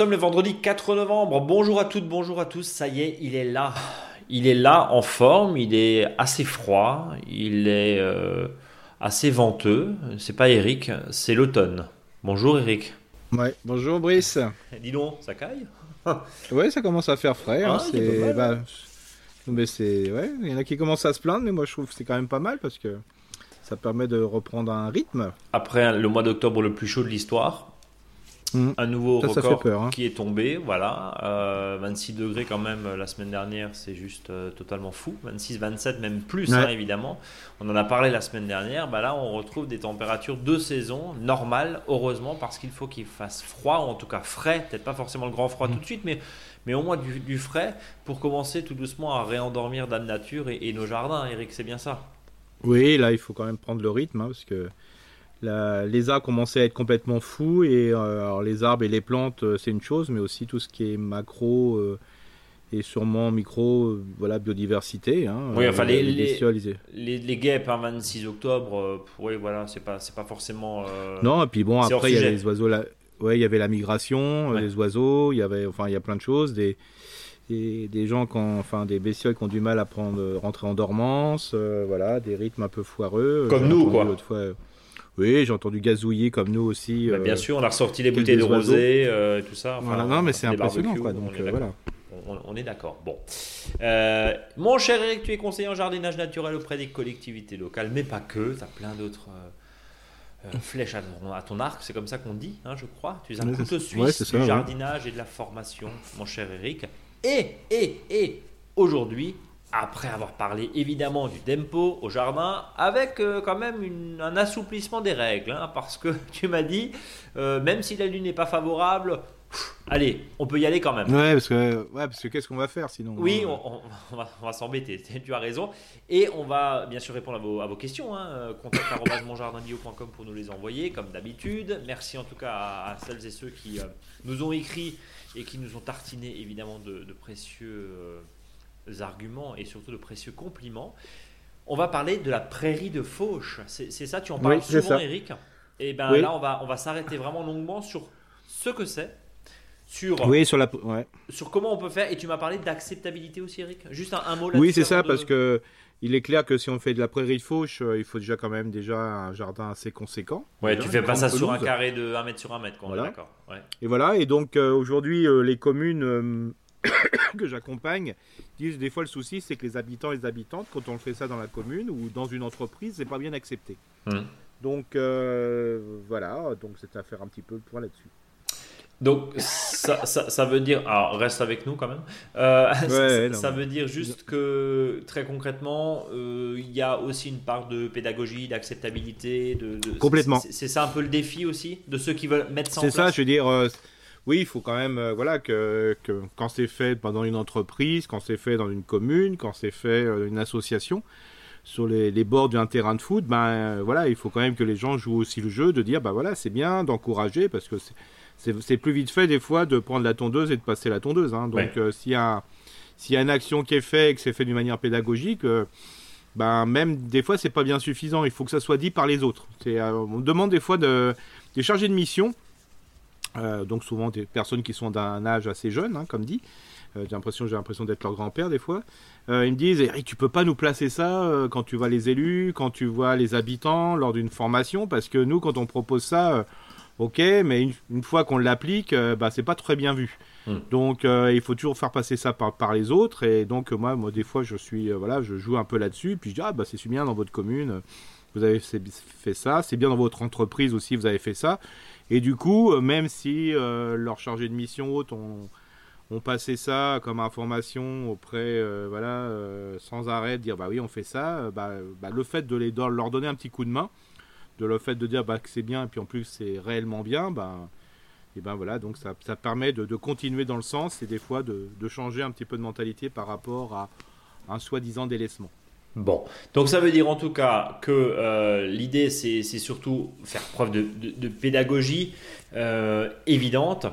sommes le vendredi 4 novembre. Bonjour à toutes, bonjour à tous. Ça y est, il est là. Il est là en forme, il est assez froid, il est euh, assez venteux. C'est pas Eric, c'est l'automne. Bonjour Eric. Ouais, bonjour Brice. Dis donc, ça caille? Ouais, ça commence à faire frais. hein, Ah, c'est, bah, mais c'est, ouais, il y en a qui commencent à se plaindre, mais moi je trouve que c'est quand même pas mal parce que ça permet de reprendre un rythme. Après le mois d'octobre le plus chaud de l'histoire, Mhm. un nouveau Ça, record peur, hein. qui est tombé. Voilà, Euh, 26 degrés quand même euh, la semaine dernière, c'est juste euh, totalement fou. 26, 27, même plus, Ouais. hein, évidemment. On en a parlé la semaine dernière. Bah là, on retrouve des températures de saison normales, heureusement, parce qu'il faut qu'il fasse froid, ou en tout cas frais. Peut-être pas forcément le grand froid Mhm. tout de suite, mais, mais au moins du, du frais pour commencer tout doucement à réendormir Dame Nature et, et nos jardins. Eric, c'est bien ça? Oui, là il faut quand même prendre le rythme hein, parce que la- les arbres commençaient à être complètement fous et euh, alors les arbres et les plantes euh, c'est une chose, mais aussi tout ce qui est macro euh, et sûrement micro, voilà biodiversité. Hein, Oui, enfin, les- les- ils- Les, les guêpes, hein, 26 octobre, euh, oui, voilà, c'est pas, c'est pas forcément. Non, et puis bon, après, il y avait les oiseaux là. Ouais, il y avait la migration, Ouais. les oiseaux, il y avait, enfin, il y a plein de choses, des, des, des gens qui ont, enfin, des bestioles qui ont du mal à prendre, rentrer en dormance, voilà, des rythmes un peu foireux. Comme nous, quoi. fois, oui, j'ai entendu gazouiller comme nous aussi. bah, euh, bien sûr, on a ressorti les bouteilles de rosé, euh, tout ça. enfin, Voilà, non, mais on c'est impressionnant, quoi. on Donc est euh, d'accord. voilà. On, on est d'accord. Bon. Euh, mon cher Eric, tu es conseiller en jardinage naturel auprès des collectivités locales, mais pas que. Tu as plein d'autres euh, euh, flèches à ton, à ton arc, c'est comme ça qu'on dit, hein, je crois. Tu es un Ouais, couteau suisse Ouais, ça, du ouais. jardinage et de la formation, mon cher Eric. Et, et, et, aujourd'hui, après avoir parlé évidemment du tempo au jardin, avec euh, quand même une- un assouplissement des règles, hein, parce que tu m'as dit, euh, même si la lune n'est pas favorable, pff, allez, on peut y aller quand même. Ouais, parce que, ouais, parce que qu'est-ce qu'on va faire sinon? Oui, on, va, va s'embêter, tu as raison. Et on va bien sûr répondre à vos, à vos questions. Hein. Euh, contact@monjardinbio.com pour nous les envoyer, comme d'habitude. Merci en tout cas à, à celles et ceux qui euh, nous ont écrit et qui nous ont tartiné évidemment de, de précieux arguments et surtout de précieux compliments. On va parler de la prairie de Fauche. C'est ça, tu en parles Oui, souvent. Eric? Et ben Oui. là, on va, on va s'arrêter vraiment longuement sur ce que c'est, sur Oui, sur la. Ouais. sur comment on peut faire. Et tu m'as parlé d'acceptabilité aussi, Eric? Juste un, un mot là Oui, c'est ça, parce que il est clair que si on fait de la prairie de fauche, euh, il faut déjà quand même déjà un jardin assez conséquent. Ouais, Déjà, tu fais pas ça sur un carré de 1 mètre sur 1 mètre, Voilà. d'accord. Ouais. Et voilà, et donc euh, aujourd'hui, euh, les communes euh, que j'accompagne disent des fois le souci, c'est que les habitants et les habitantes, quand on fait ça dans la commune ou dans une entreprise, c'est pas bien accepté. Mhm. Donc euh, voilà, donc c'est à faire un petit peu le point là-dessus. Donc, ça, ça, ça veut dire. Alors, reste avec nous quand même. Euh, ça- Ouais, veut dire juste que, très concrètement, euh, il y a aussi une part de pédagogie, d'acceptabilité. De, de- Complètement. C'est c'est ça un peu le défi aussi de ceux qui veulent mettre ça en C'est place. ça, je veux dire, oui, il faut quand même, euh, voilà, que, que quand c'est fait pendant une entreprise, quand c'est fait dans une commune, quand c'est fait euh, une association, sur les, les bords d'un terrain de foot, ben euh, voilà, il faut quand même que les gens jouent aussi le jeu, de dire, bah voilà, c'est bien, d'encourager, parce que c'est- plus vite fait des fois de prendre la tondeuse et de passer la tondeuse. hein. Donc Ouais. s'il y a s'il y a une action qui est faite et que c'est fait d'une manière pédagogique, euh, ben même des fois c'est pas bien suffisant. Il faut que ça soit dit par les autres. Euh, on demande des fois de, des chargés de mission, euh, donc souvent des personnes qui sont d'un âge assez jeune, hein, comme dit. Euh, j'ai l'impression, j'ai l'impression d'être leur grand-père des fois. Euh, ils me disent, Eric, tu peux pas nous placer ça quand tu vois les élus, quand tu vois les habitants lors d'une formation, parce que nous, quand on propose ça, ok, mais une, une fois qu'on l'applique, bah, c'est pas très bien vu. Mm. Donc, il faut toujours faire passer ça par, par les autres, et donc moi, moi, des fois, je suis, voilà, je joue un peu là-dessus, puis je dis, ah, bah, c'est bien dans votre commune, vous avez fait ça, c'est bien dans votre entreprise aussi, vous avez fait ça. Et du coup, euh, même si euh, leur chargé de mission haute ont, passé ça comme information auprès, euh, voilà, euh, sans arrêt, de dire bah oui, on fait ça, bah, bah, le fait de les, leur donner un petit coup de main, de le fait de dire bah, que c'est bien, et puis en plus c'est réellement bien, bah, et ben voilà, donc ça, permet de, continuer dans le sens et des fois de changer un petit peu de mentalité par rapport à un soi-disant délaissement. Bon, donc ça veut dire en tout cas que euh, l'idée c'est surtout faire preuve de, de- de pédagogie euh, évidente,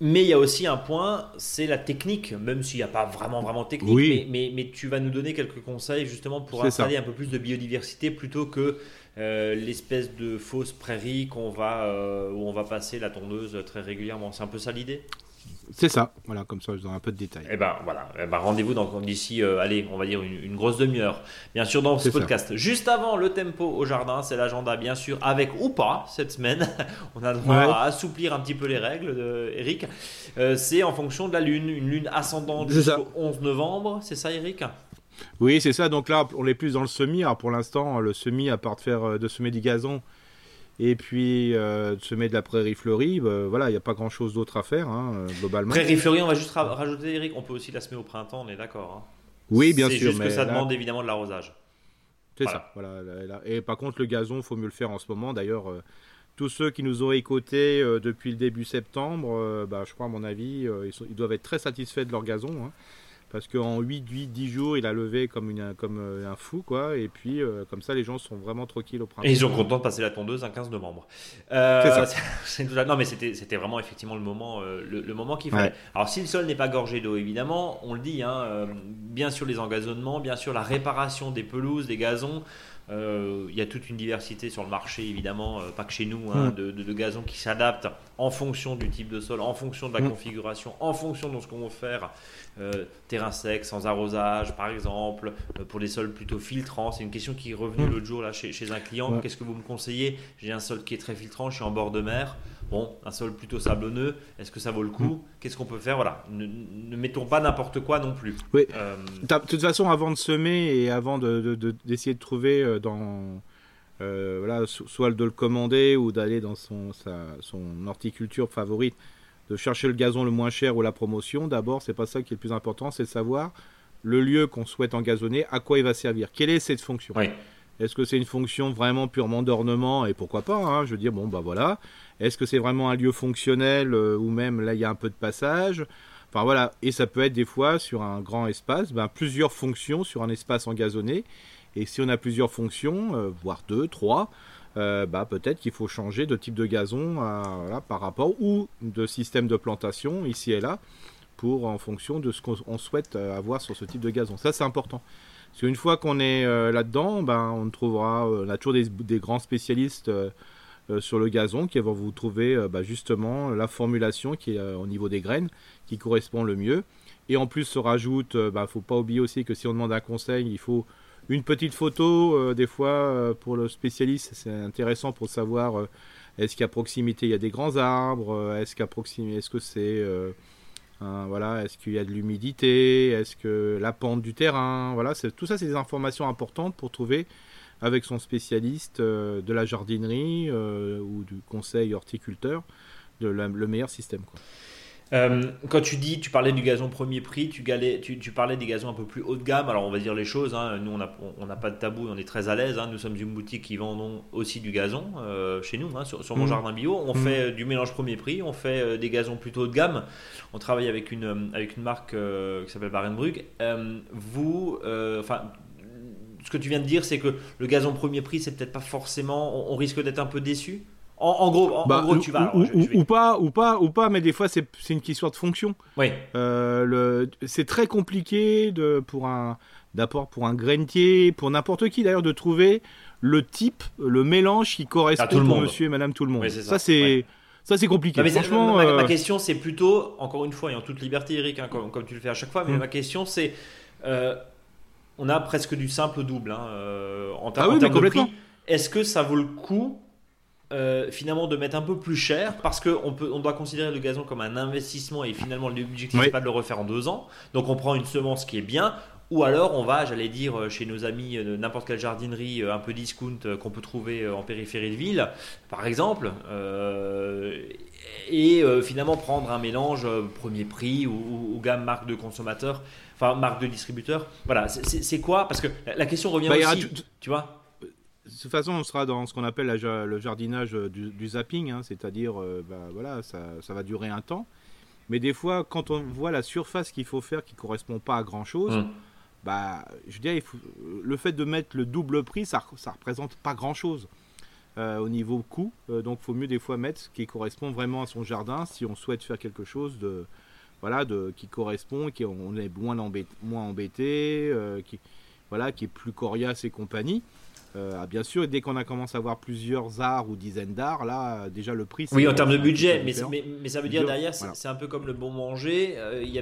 mais il y a aussi un point, c'est la technique, même s'il n'y a pas vraiment vraiment de technique, Oui. mais, mais, mais tu vas nous donner quelques conseils justement pour ça. installer un peu plus de biodiversité plutôt que euh, l'espèce de fausse prairie qu'on va, où on va passer la tondeuse très régulièrement. C'est un peu ça l'idée? C'est ça, voilà, comme ça je donne un peu de détails. Eh ben voilà, eh ben, rendez-vous d'ici, euh, allez, on va dire une, grosse demi-heure, bien sûr, dans ce podcast. Juste avant le tempo au jardin, c'est l'agenda, bien sûr, avec ou pas cette semaine. on a le droit à assouplir un petit peu les règles, de Eric. Euh, c'est en fonction de la lune, une lune ascendante jusqu'au 11 novembre, c'est ça, Eric? Oui, c'est ça. Donc là, on est plus dans le semis. Alors pour l'instant, le semis, à part de faire euh, de semer du gazon, et puis euh, semer de la prairie fleurie, bah, voilà, il n'y a pas grand chose d'autre à faire, hein, euh, globalement. Prairie fleurie, on va juste rajouter, Eric, on peut aussi la semer au printemps, on est d'accord. Hein. Oui, bien sûr. C'est juste que ça demande évidemment de l'arrosage. C'est ça, voilà. Et par contre, le gazon, il faut mieux le faire en ce moment. D'ailleurs, euh, tous ceux qui nous ont écoutés depuis le début septembre, bah, je crois, à mon avis, ils, doivent être très satisfaits de leur gazon. Hein parce qu'en 8, 8, 10 jours, il a levé comme, une, comme euh, un fou, quoi. Et puis, euh, comme ça, les gens sont vraiment tranquilles au printemps. Et ils sont contents de passer la tondeuse un 15 novembre. Euh, c'est ça. non, mais c'était vraiment effectivement le moment, le, moment qu'il fallait. Alors, si le sol n'est pas gorgé d'eau, évidemment, on le dit, hein, bien sûr les engazonnements, bien sûr la réparation des pelouses, des gazons. Il y a toute une diversité sur le marché, évidemment, pas que chez nous, hein, mm. de, de, gazons qui s'adaptent en fonction du type de sol, en fonction de la mm. configuration, en fonction de ce qu'on veut faire euh, terrain sec, sans arrosage, par exemple, euh, pour des sols plutôt filtrants. C'est une question qui est revenue mm. l'autre jour là, chez, chez un client. Qu'est-ce que vous me conseillez? J'ai un sol qui est très filtrant, je suis en bord de mer. Bon, un sol plutôt sablonneux, est-ce que ça vaut le coup? Qu'est-ce qu'on peut faire? Voilà, ne, mettons pas n'importe quoi non plus. Oui. Euh, de toute façon, avant de semer et avant d'essayer de, de, trouver dans. voilà, soit de le commander ou d'aller dans son, son horticulture favorite, de chercher le gazon le moins cher ou la promotion. D'abord, c'est pas ça qui est le plus important, c'est de savoir le lieu qu'on souhaite engazonner, à quoi il va servir. Quelle est cette fonction? Est-ce que c'est une fonction vraiment purement d'ornement? Et pourquoi pas hein, Je veux dire, bon, bah voilà. Est-ce que c'est vraiment un lieu fonctionnel euh, ou même là il y a un peu de passage? Enfin voilà. Et ça peut être des fois sur un grand espace, ben, plusieurs fonctions sur un espace engazonné. Et si on a plusieurs fonctions, euh, voire deux, trois, euh, bah, peut-être qu'il faut changer de type de gazon euh, par rapport ou de système de plantation ici et là pour en fonction de ce qu'on souhaite avoir sur ce type de gazon. Ça c'est important. Parce qu'une fois qu'on est là-dedans, ben, on trouvera, on a toujours des, grands spécialistes sur le gazon qui vont vous trouver bah, justement la formulation qui est au niveau des graines qui correspond le mieux. Et en plus se rajoute, il bah, ne faut pas oublier aussi que si on demande un conseil, il faut une petite photo, euh, des fois, euh, pour le spécialiste, c'est intéressant pour savoir euh, est-ce qu'à proximité il y a des grands arbres, est-ce qu'à proximité, est-ce que c'est. voilà, est-ce qu'il y a de l'humidité, est-ce que la pente du terrain, voilà, tout ça c'est des informations importantes pour trouver avec son spécialiste de la jardinerie ou du conseil horticulteur le meilleur système. Euh, quand tu dis, tu parlais du gazon premier prix, tu, tu, parlais des gazons un peu plus haut de gamme. Alors on va dire les choses, hein. nous on n'a pas de tabou, on est très à l'aise. Hein. Nous sommes une boutique qui vend aussi du gazon euh, chez nous, hein, sur, mon mmh. jardin bio. On mmh. fait euh, du mélange premier prix, on fait des gazons plutôt haut de gamme. On travaille avec une, avec une marque qui s'appelle Barenbrug. vous, enfin, ce que tu viens de dire, c'est que le gazon premier prix, c'est peut-être pas forcément, on risque d'être un peu déçu? En, gros, en, bah, gros, tu vas. Ou, pas, ou pas, ou pas, mais des fois c'est une question de fonction. Oui. Euh, c'est très compliqué de pour un d'apport pour un grainier, pour n'importe qui d'ailleurs de trouver le type, le mélange qui correspond pour Monsieur et Madame tout le monde. ça, c'est ça c'est compliqué. Franchement, ma, euh, question c'est plutôt, encore une fois et en toute liberté, Eric, hein, comme, tu le fais à chaque fois, mais mm. ma question c'est, euh, on a presque du simple double hein, en, ah oui, termes de prix. Est-ce que ça vaut le coup euh, finalement de mettre un peu plus cher parce qu'on on doit considérer le gazon comme un investissement et finalement l'objectif n'est pas de le refaire en deux ans. Donc on prend une semence qui est bien. Ou alors on va, j'allais dire, euh, chez nos amis de n'importe quelle jardinerie un peu discount qu'on peut trouver en périphérie de ville, par exemple, et finalement prendre un mélange premier prix ou, gamme marque de consommateur, enfin marque de distributeur. Voilà, c'est quoi? Parce que la question revient bah, aussi, tu vois? De toute façon, on sera dans ce qu'on appelle le jardinage euh, du, zapping, hein, c'est-à-dire, euh, bah, voilà, ça, va durer un temps. Mais des fois, quand on voit la surface qu'il faut faire qui ne correspond pas à grand-chose, mmh. bah, je dirais, le fait de mettre le double prix, ça ne représente pas grand-chose euh, au niveau coût. donc, il faut mieux des fois mettre ce qui correspond vraiment à son jardin si on souhaite faire quelque chose de, voilà, de, qui correspond, qui on est moins, embêté, moins embêté, qui, voilà, qui est plus coriace et compagnie. Ah, bien sûr, dès qu'on a commencé à avoir plusieurs arts ou dizaines d'arts, là, déjà le prix. Oui, en termes de budget, mais, mais, ça veut dire derrière, c'est un peu comme le bon manger.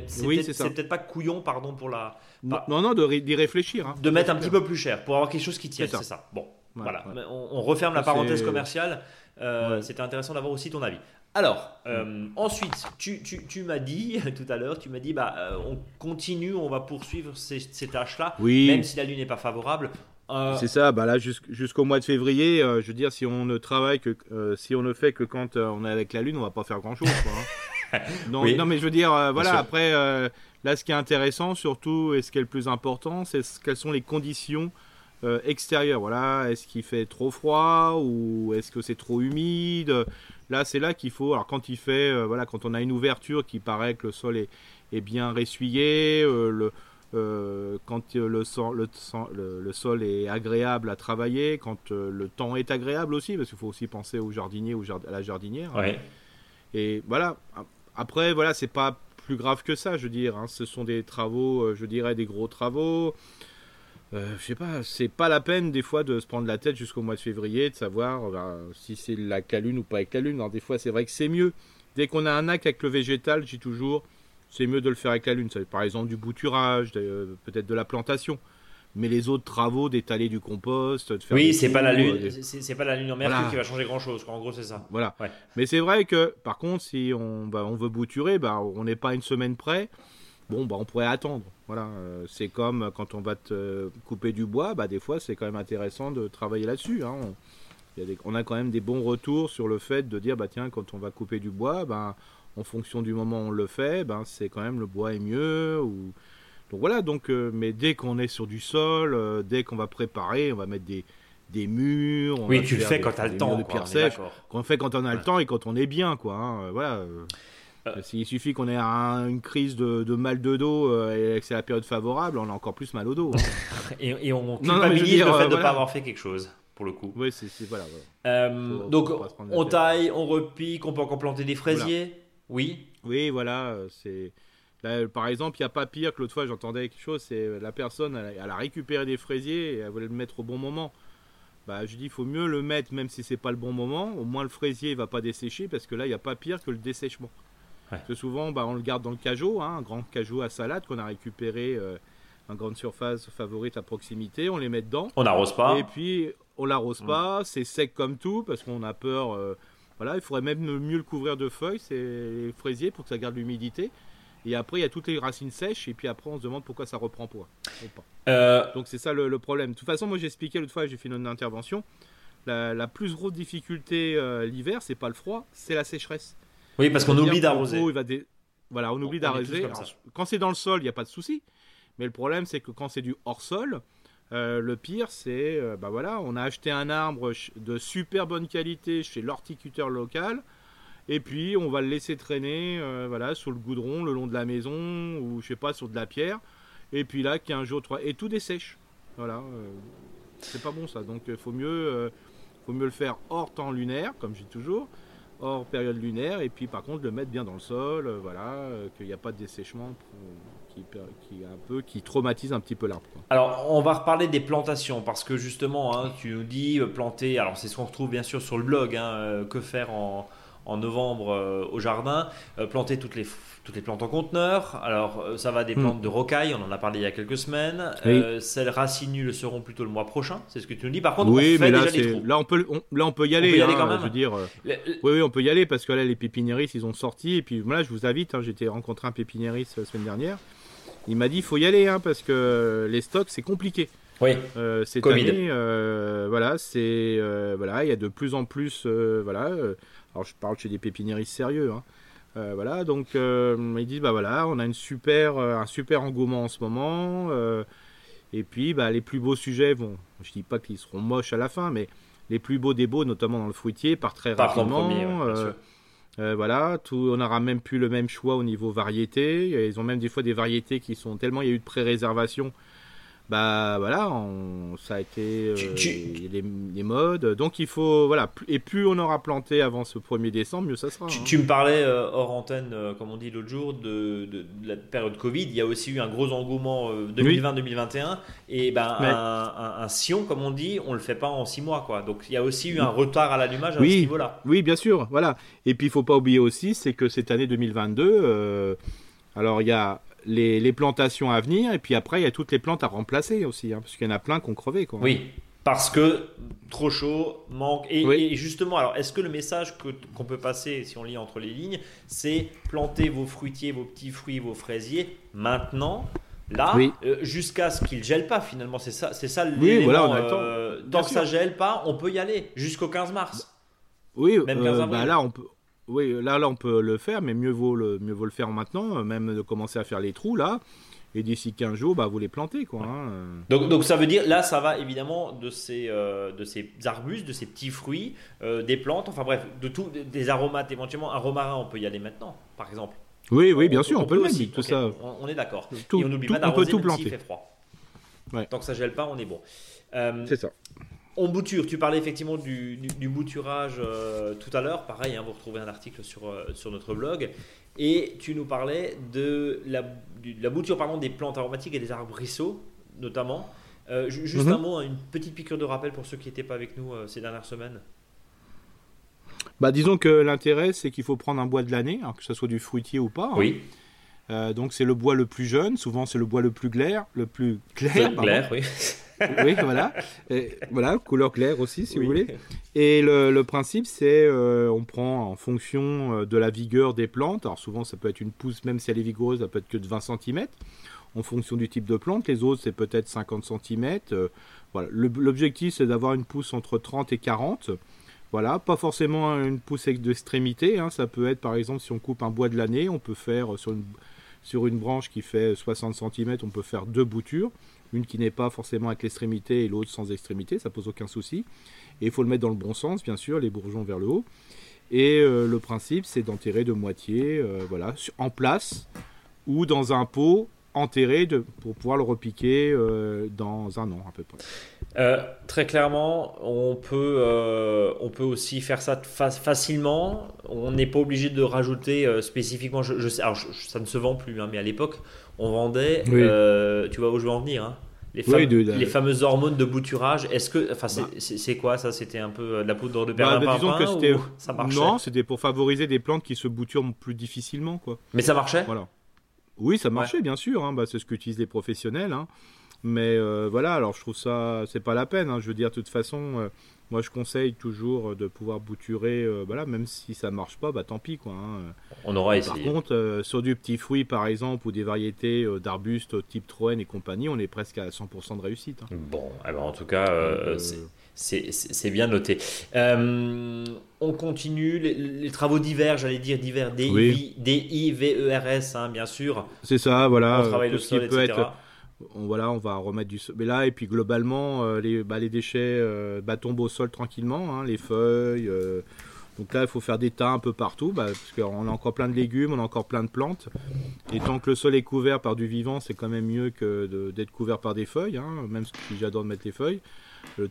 c'est oui, peut-être pas couillon, pardon pour la. Non, non, d'y réfléchir. Hein. de mettre un petit peu plus cher pour avoir quelque chose qui tienne, c'est ça. Bon, voilà. On, referme la parenthèse commerciale. C'était intéressant d'avoir aussi ton avis. Alors, euh, ensuite, tu, m'as dit tout à l'heure, tu m'as dit, bah, euh, on continue, on va poursuivre ces, tâches-là, même si la lune n'est pas favorable. Euh, C'est ça, bah là jusqu'au mois de février, je veux dire, si on ne travaille que, si on ne fait que quand on est avec la lune, on va pas faire grand-chose. Hein. non, non, mais je veux dire, voilà, après, là, ce qui est intéressant surtout, et ce qui est le plus important, c'est quelles sont les conditions extérieures. Voilà, est-ce qu'il fait trop froid ou est-ce que c'est trop humide? Là, c'est là qu'il faut. Alors, quand il fait, euh, voilà, quand on a une ouverture qui paraît que le sol est, est bien ressuyé, euh, le, euh, quand le, sol, le, le, sol est agréable à travailler, quand le temps est agréable aussi, parce qu'il faut aussi penser au jardinier ou à la jardinière. Et voilà. Après, voilà, c'est pas plus grave que ça, je veux dire. Hein. Ce sont des travaux, je dirais, des gros travaux. Euh, je sais pas, c'est pas la peine des fois de se prendre la tête jusqu'au mois de février, de savoir bah, si c'est la calune ou pas avec la lune. Alors, des fois, c'est vrai que c'est mieux. Dès qu'on a un acte avec le végétal, je dis toujours, c'est mieux de le faire avec la lune. Ça, par exemple du bouturage, peut-être de la plantation. Mais les autres travaux, d'étaler du compost, de faire. Oui, c'est pas la lune, euh, c'est pas la lune en mercure qui va changer grand chose. En gros, c'est ça. Voilà. Mais c'est vrai que, par contre, si on, bah, on veut bouturer, bah, on n'est pas une semaine près bon, bah, on pourrait attendre. Voilà, euh, c'est comme quand on va te couper du bois, bah, des fois c'est quand même intéressant de travailler là-dessus. Hein. On, a on, a quand même des bons retours sur le fait de dire, bah tiens, quand on va couper du bois, bah, en fonction du moment où on le fait, bah, c'est quand même le bois est mieux. Ou... Donc voilà, donc, euh, mais dès qu'on est sur du sol, euh, dès qu'on va préparer, on va mettre des, des murs. oui, tu le fais quand tu as le temps. De pierre sèche, qu'on fait quand on a le temps et quand on est bien, quoi. Hein. voilà. Euh. S'il suffit qu'on ait une crise de, mal de dos et que c'est la période favorable, on a encore plus mal au dos. Hein. et, on culpabilise le fait de ne pas avoir fait quelque chose, pour le coup. Oui, c'est voilà. Euh, donc, on taille, on repique, on peut encore planter des fraisiers Oui. Oui, voilà. c'est par exemple, il n'y a pas pire que l'autre fois, j'entendais quelque chose, c'est la personne, elle, a récupéré des fraisiers et elle voulait le mettre au bon moment. Bah, je dis, il faut mieux le mettre même si c'est pas le bon moment. Au moins, le fraisier ne va pas dessécher parce que là, il n'y a pas pire que le dessèchement. Parce que souvent, bah, on le garde dans le cajot, hein, un grand cajot à salade qu'on a récupéré euh, en grande surface favorite à proximité. On les met dedans. On n'arrose pas. Et puis, on l'arrose mm. pas. C'est sec comme tout parce qu'on a peur. Euh, voilà, il faudrait même mieux le couvrir de feuilles, c'est fraisier pour que ça garde l'humidité. Et après, il y a toutes les racines sèches. Et puis après, on se demande pourquoi ça reprend pas. Euh. Donc c'est ça le, problème. De toute façon, moi j'ai expliqué l'autre fois, j'ai fait une intervention. La, plus grosse difficulté l'hiver, c'est pas le froid, c'est la sécheresse. Oui, parce qu'on oublie d'arroser. Voilà, on oublie d'arroser. Quand c'est dans le sol, il n'y a pas de souci. Mais le problème, c'est que quand c'est du hors-sol, euh, le pire, c'est, euh, bah voilà, on a acheté un arbre de super bonne qualité chez l'horticulteur local, et puis on va le laisser traîner, euh, voilà, sur le goudron, le long de la maison, ou je sais pas, sur de la pierre, et puis là, 15 jours, 3, et tout dessèche. Voilà, c'est pas bon ça. Donc, il faut mieux, faut mieux le faire hors temps lunaire, comme je dis toujours, hors période lunaire, et puis par contre le mettre bien dans le sol, euh, voilà, euh, qu'il n'y a pas de dessèchement qui, qui, un peu, qui traumatise un petit peu l'arbre. Alors on va reparler des plantations, parce que justement, hein, tu nous dis euh, planter, alors c'est ce qu'on retrouve bien sûr sur le blog, hein, que faire en, en novembre au jardin, planter toutes les toutes les plantes en conteneur. Alors, euh, ça va des hmm. plantes de rocaille, on en a parlé il y a quelques semaines. Euh, celles racinues le seront plutôt le mois prochain, c'est ce que tu nous dis. Par contre, oui, on mais là, là, on peut, là, on peut y aller. On peut y aller hein, quand même. Je veux dire, euh, oui, oui, on peut y aller parce que là, les pépiniéristes, ils ont sorti. Et puis, là, je vous invite. Hein, J'étais rencontré un pépiniériste la semaine dernière. Il m'a dit, faut y aller hein, parce que les stocks, c'est compliqué. Oui. cette Covid. année, voilà, c'est voilà, il y a de plus en plus, voilà. alors, je parle chez des pépiniéristes sérieux. Hein, euh, voilà, donc euh, ils disent bah voilà, on a une super, euh, un super engouement en ce moment. et puis bah, les plus beaux sujets, bon, je dis pas qu'ils seront moches à la fin, mais les plus beaux des beaux, notamment dans le fruitier, par très rapidement. Voilà, tout, on n'aura même plus le même choix au niveau variété. Ils ont même des fois des variétés qui sont tellement il y a eu de pré-réservation bah voilà, ça a été euh, Les, modes. Donc il faut voilà, et plus on aura planté avant ce 1er décembre, mieux ça sera. Tu, hein. me parlais euh, hors antenne, euh, comme on dit l'autre jour, de, la période Covid. Il y a aussi eu un gros engouement 2020-2021 et ben un, sion, comme on dit, on le fait pas en 6 mois quoi. Donc il y a aussi eu un retard à l'allumage à oui, ce niveau-là. Oui, bien sûr, voilà. Et puis il faut pas oublier aussi, c'est que cette année 2022, alors il y a les, plantations à venir, et puis après, il y a toutes les plantes à remplacer aussi, hein, parce qu'il y en a plein qui ont crevé. Quoi. Oui, parce que trop chaud, manque. Et, justement, alors, est-ce que le message qu'on peut passer, si on lit entre les lignes, c'est planter vos fruitiers, vos petits fruits, vos fraisiers maintenant Là, euh, jusqu'à ce qu'il gèle pas finalement, c'est ça, c'est ça oui, voilà, euh, tant que ça gèle pas, on peut y aller jusqu'au 15 mars. Oui, Même 15 euh, bah là on peut, oui, là, là, on peut le faire, mais mieux vaut le, mieux vaut le faire maintenant, euh, même de commencer à faire les trous là. Et d'ici 15 jours, bah, vous les plantez. Quoi, hein. donc, donc ça veut dire, là, ça va évidemment de ces, euh, de ces arbustes, de ces petits fruits, euh, des plantes, enfin bref, de tout, des aromates éventuellement. Un romarin, on peut y aller maintenant, par exemple. Oui, oui, bien sûr, on, peut, le mettre. Tout ça. On, est d'accord. Et on n'oublie pas d'arroser tout planter. fait froid. Tant que ça gèle pas, on est bon. C'est ça. On bouture, tu parlais effectivement du, bouturage euh, tout à l'heure, pareil, hein, vous retrouvez un article sur, euh, sur notre blog, et tu nous parlais de la, la bouture pardon, des plantes aromatiques et des arbrisseaux notamment. Euh, juste un mhm. mot, une petite piqûre de rappel pour ceux qui n'étaient pas avec nous ces dernières semaines. Bah, disons que l'intérêt, c'est qu'il faut prendre un bois de l'année, hein, que ce soit du fruitier ou pas. Hein. Oui. donc c'est le bois le plus jeune, souvent c'est le bois le plus clair, le plus clair. Clair, oui oui, voilà. voilà, couleur claire aussi, si vous voulez. Et le, principe, c'est euh, on prend en fonction euh, de la vigueur des plantes. Alors souvent, ça peut être une pousse, même si elle est vigoureuse, ça peut être que de 20 cm. En fonction du type de plante, les autres, c'est peut-être 50 cm. Euh, voilà. L'objectif, c'est d'avoir une pousse entre 30 et 40. Voilà, pas forcément une pousse d'extrémité. Hein. Ça peut être, par exemple, si on coupe un bois de l'année, on peut faire sur une, sur une branche qui fait 60 cm, on peut faire deux boutures une qui n'est pas forcément avec l'extrémité et l'autre sans extrémité, ça pose aucun souci. Et il faut le mettre dans le bon sens, bien sûr, les bourgeons vers le haut. Et euh, le principe, c'est d'enterrer de moitié, euh, voilà, en place ou dans un pot enterré de, pour pouvoir le repiquer euh, dans un an à peu près. très clairement, on peut, on peut aussi faire ça facilement. On n'est pas obligé de rajouter spécifiquement. Je, alors ça ne se vend plus, hein, mais à l'époque, on vendait. tu vois où je veux en venir hein les, fameuses hormones de bouturage, est-ce que, enfin, c'est bah. quoi ça? C'était un peu de la poudre de bah, perlimpinpin bah, que ça marchait? Non, c'était pour favoriser des plantes qui se bouturent plus difficilement, quoi. Mais ça marchait? Voilà. Oui, ça marchait, bien sûr. Hein. c'est ce qu'utilisent les professionnels. Hein. Mais euh, voilà, alors je trouve ça, c'est pas la peine. Hein. Je veux dire, de toute façon, euh, moi, je conseille toujours euh, de pouvoir bouturer, euh, voilà, même si ça marche pas, bah tant pis quoi. On aura essayé. Par contre, sur du petit fruit par exemple ou des variétés d'arbustes type Troène et compagnie, on est presque à 100% de réussite. Bon, alors en tout cas, c'est bien noté. on continue les, travaux divers, j'allais dire divers, D-I-V-E-R-S, hein, bien sûr. C'est ça, voilà. On travaille le sol, etc on, voilà, on va remettre du mais là et puis globalement euh, les, bah, les déchets euh, bah, tombent au sol tranquillement, hein, les feuilles. Euh. donc là, il faut faire des tas un peu partout, bah, parce qu'on a encore plein de légumes, on a encore plein de plantes. Et tant que le sol est couvert par du vivant, c'est quand même mieux que d'être couvert par des feuilles, hein, même si j'adore mettre les feuilles.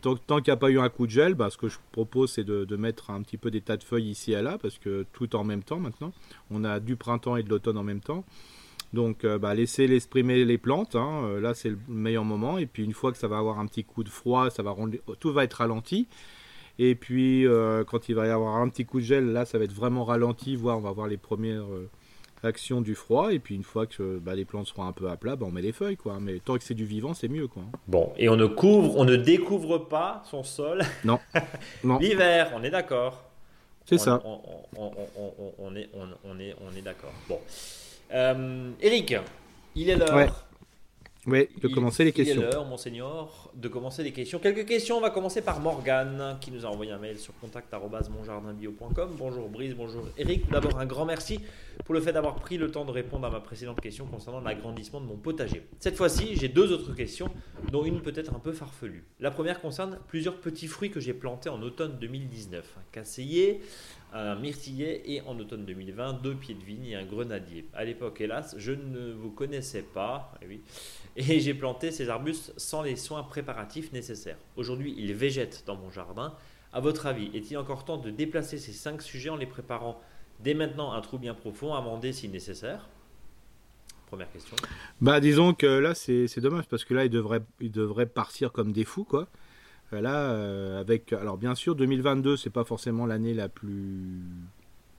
Tant, tant qu'il n'y a pas eu un coup de gel, ce que je propose, c'est de, mettre un petit peu des tas de feuilles ici et là, parce que tout en même temps maintenant. On a du printemps et de l'automne en même temps. Donc, euh, bah, laissez l'exprimer les plantes. Hein. Euh, là, c'est le meilleur moment. Et puis, une fois que ça va avoir un petit coup de froid, ça va tout va être ralenti. Et puis, euh, quand il va y avoir un petit coup de gel, là, ça va être vraiment ralenti, voire on va voir les premières actions du froid. Et puis, une fois que bah, les plantes seront un peu à plat, bah, on met les feuilles. Quoi. Mais tant que c'est du vivant, c'est mieux. Quoi. Bon, et on ne couvre, on ne découvre pas son sol. Non. non. L'hiver, on est d'accord. C'est ça. On, est, on, est, on est d'accord. Bon. Euh, Eric, il est l'heure. Oui, de commencer les questions. Il est l'heure, monseigneur, de commencer les questions. Quelques questions. On va commencer par Morgane, qui nous a envoyé un mail sur contact.monjardinbio.com. Bonjour Brice, bonjour Eric. D'abord, un grand merci pour le fait d'avoir pris le temps de répondre à ma précédente question concernant l'agrandissement de mon potager. Cette fois-ci, j'ai deux autres questions, dont une peut-être un peu farfelue. La première concerne plusieurs petits fruits que j'ai plantés en automne 2019. Un casseillet, un myrtillet et en automne 2020, deux pieds de vigne et un grenadier. À l'époque, hélas, je ne vous connaissais pas et, eh oui, et j'ai planté ces arbustes sans les soins préparatifs nécessaires. Aujourd'hui, ils végètent dans mon jardin. À votre avis, est-il encore temps de déplacer ces cinq sujets en les préparant dès maintenant un trou bien profond, amender si nécessaire? Première question. Bah, disons que là, c'est dommage parce que là, ils devraient, ils devraient partir comme des fous, quoi. Euh, là, euh, avec. Alors, bien sûr, 2022, c'est pas forcément l'année la plus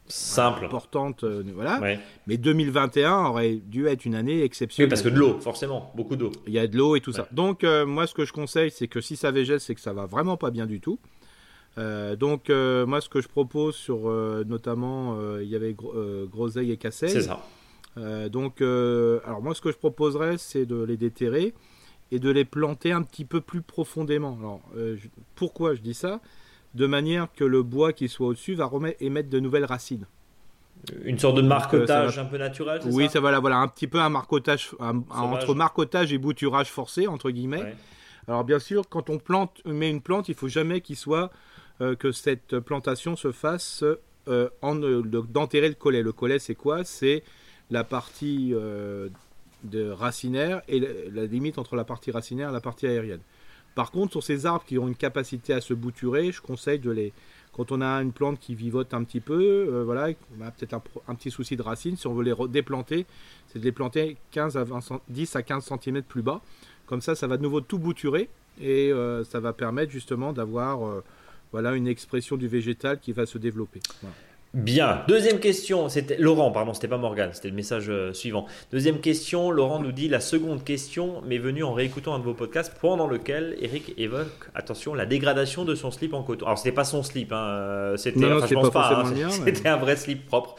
simple. importante euh, voilà. Mais 2021 aurait dû être une année exceptionnelle. oui, parce que de l'eau forcément beaucoup d'eau. Il y a de l'eau et tout ça. Donc moi ce que je conseille c'est que si ça végète c'est que ça va vraiment pas bien du tout. Donc moi ce que je propose sur notamment il y avait groseille et casseille. C'est ça. Donc alors moi ce que je proposerais c'est de les déterrer et de les planter un petit peu plus profondément. Alors, euh, pourquoi je dis ça? De manière que le bois qui soit au-dessus va remettre, émettre de nouvelles racines. Une sorte de euh, marcotage un peu naturel Oui, ça, ça va, voilà, un petit peu un marcotage, entre marcotage et bouturage forcé, entre guillemets. Alors, bien sûr, quand on plante, met une plante, il faut jamais qu'il soit euh, que cette plantation se fasse en d'enterrer le collet. Le collet, c'est quoi? C'est la partie de racinaire et la, limite entre la partie racinaire et la partie aérienne. Par contre, sur ces arbres qui ont une capacité à se bouturer, je conseille de les. Quand on a une plante qui vivote un petit peu, euh, voilà, on a peut-être un, petit souci de racine, si on veut les déplanter, c'est de les planter 15 à 10 à 15 cm plus bas. Comme ça, ça va de nouveau tout bouturer et euh, ça va permettre justement d'avoir euh, voilà, une expression du végétal qui va se développer. Bien. Deuxième question, c'était Laurent, pardon, c'était pas Morgan, c'était le message euh, suivant. Deuxième question, Laurent nous dit la seconde question m'est venue en réécoutant un de vos podcasts pendant lequel Eric évoque, attention, la dégradation de son slip en coton. Alors c'était pas son slip, hein, euh, c'était, pas, hein, c'était un vrai slip propre.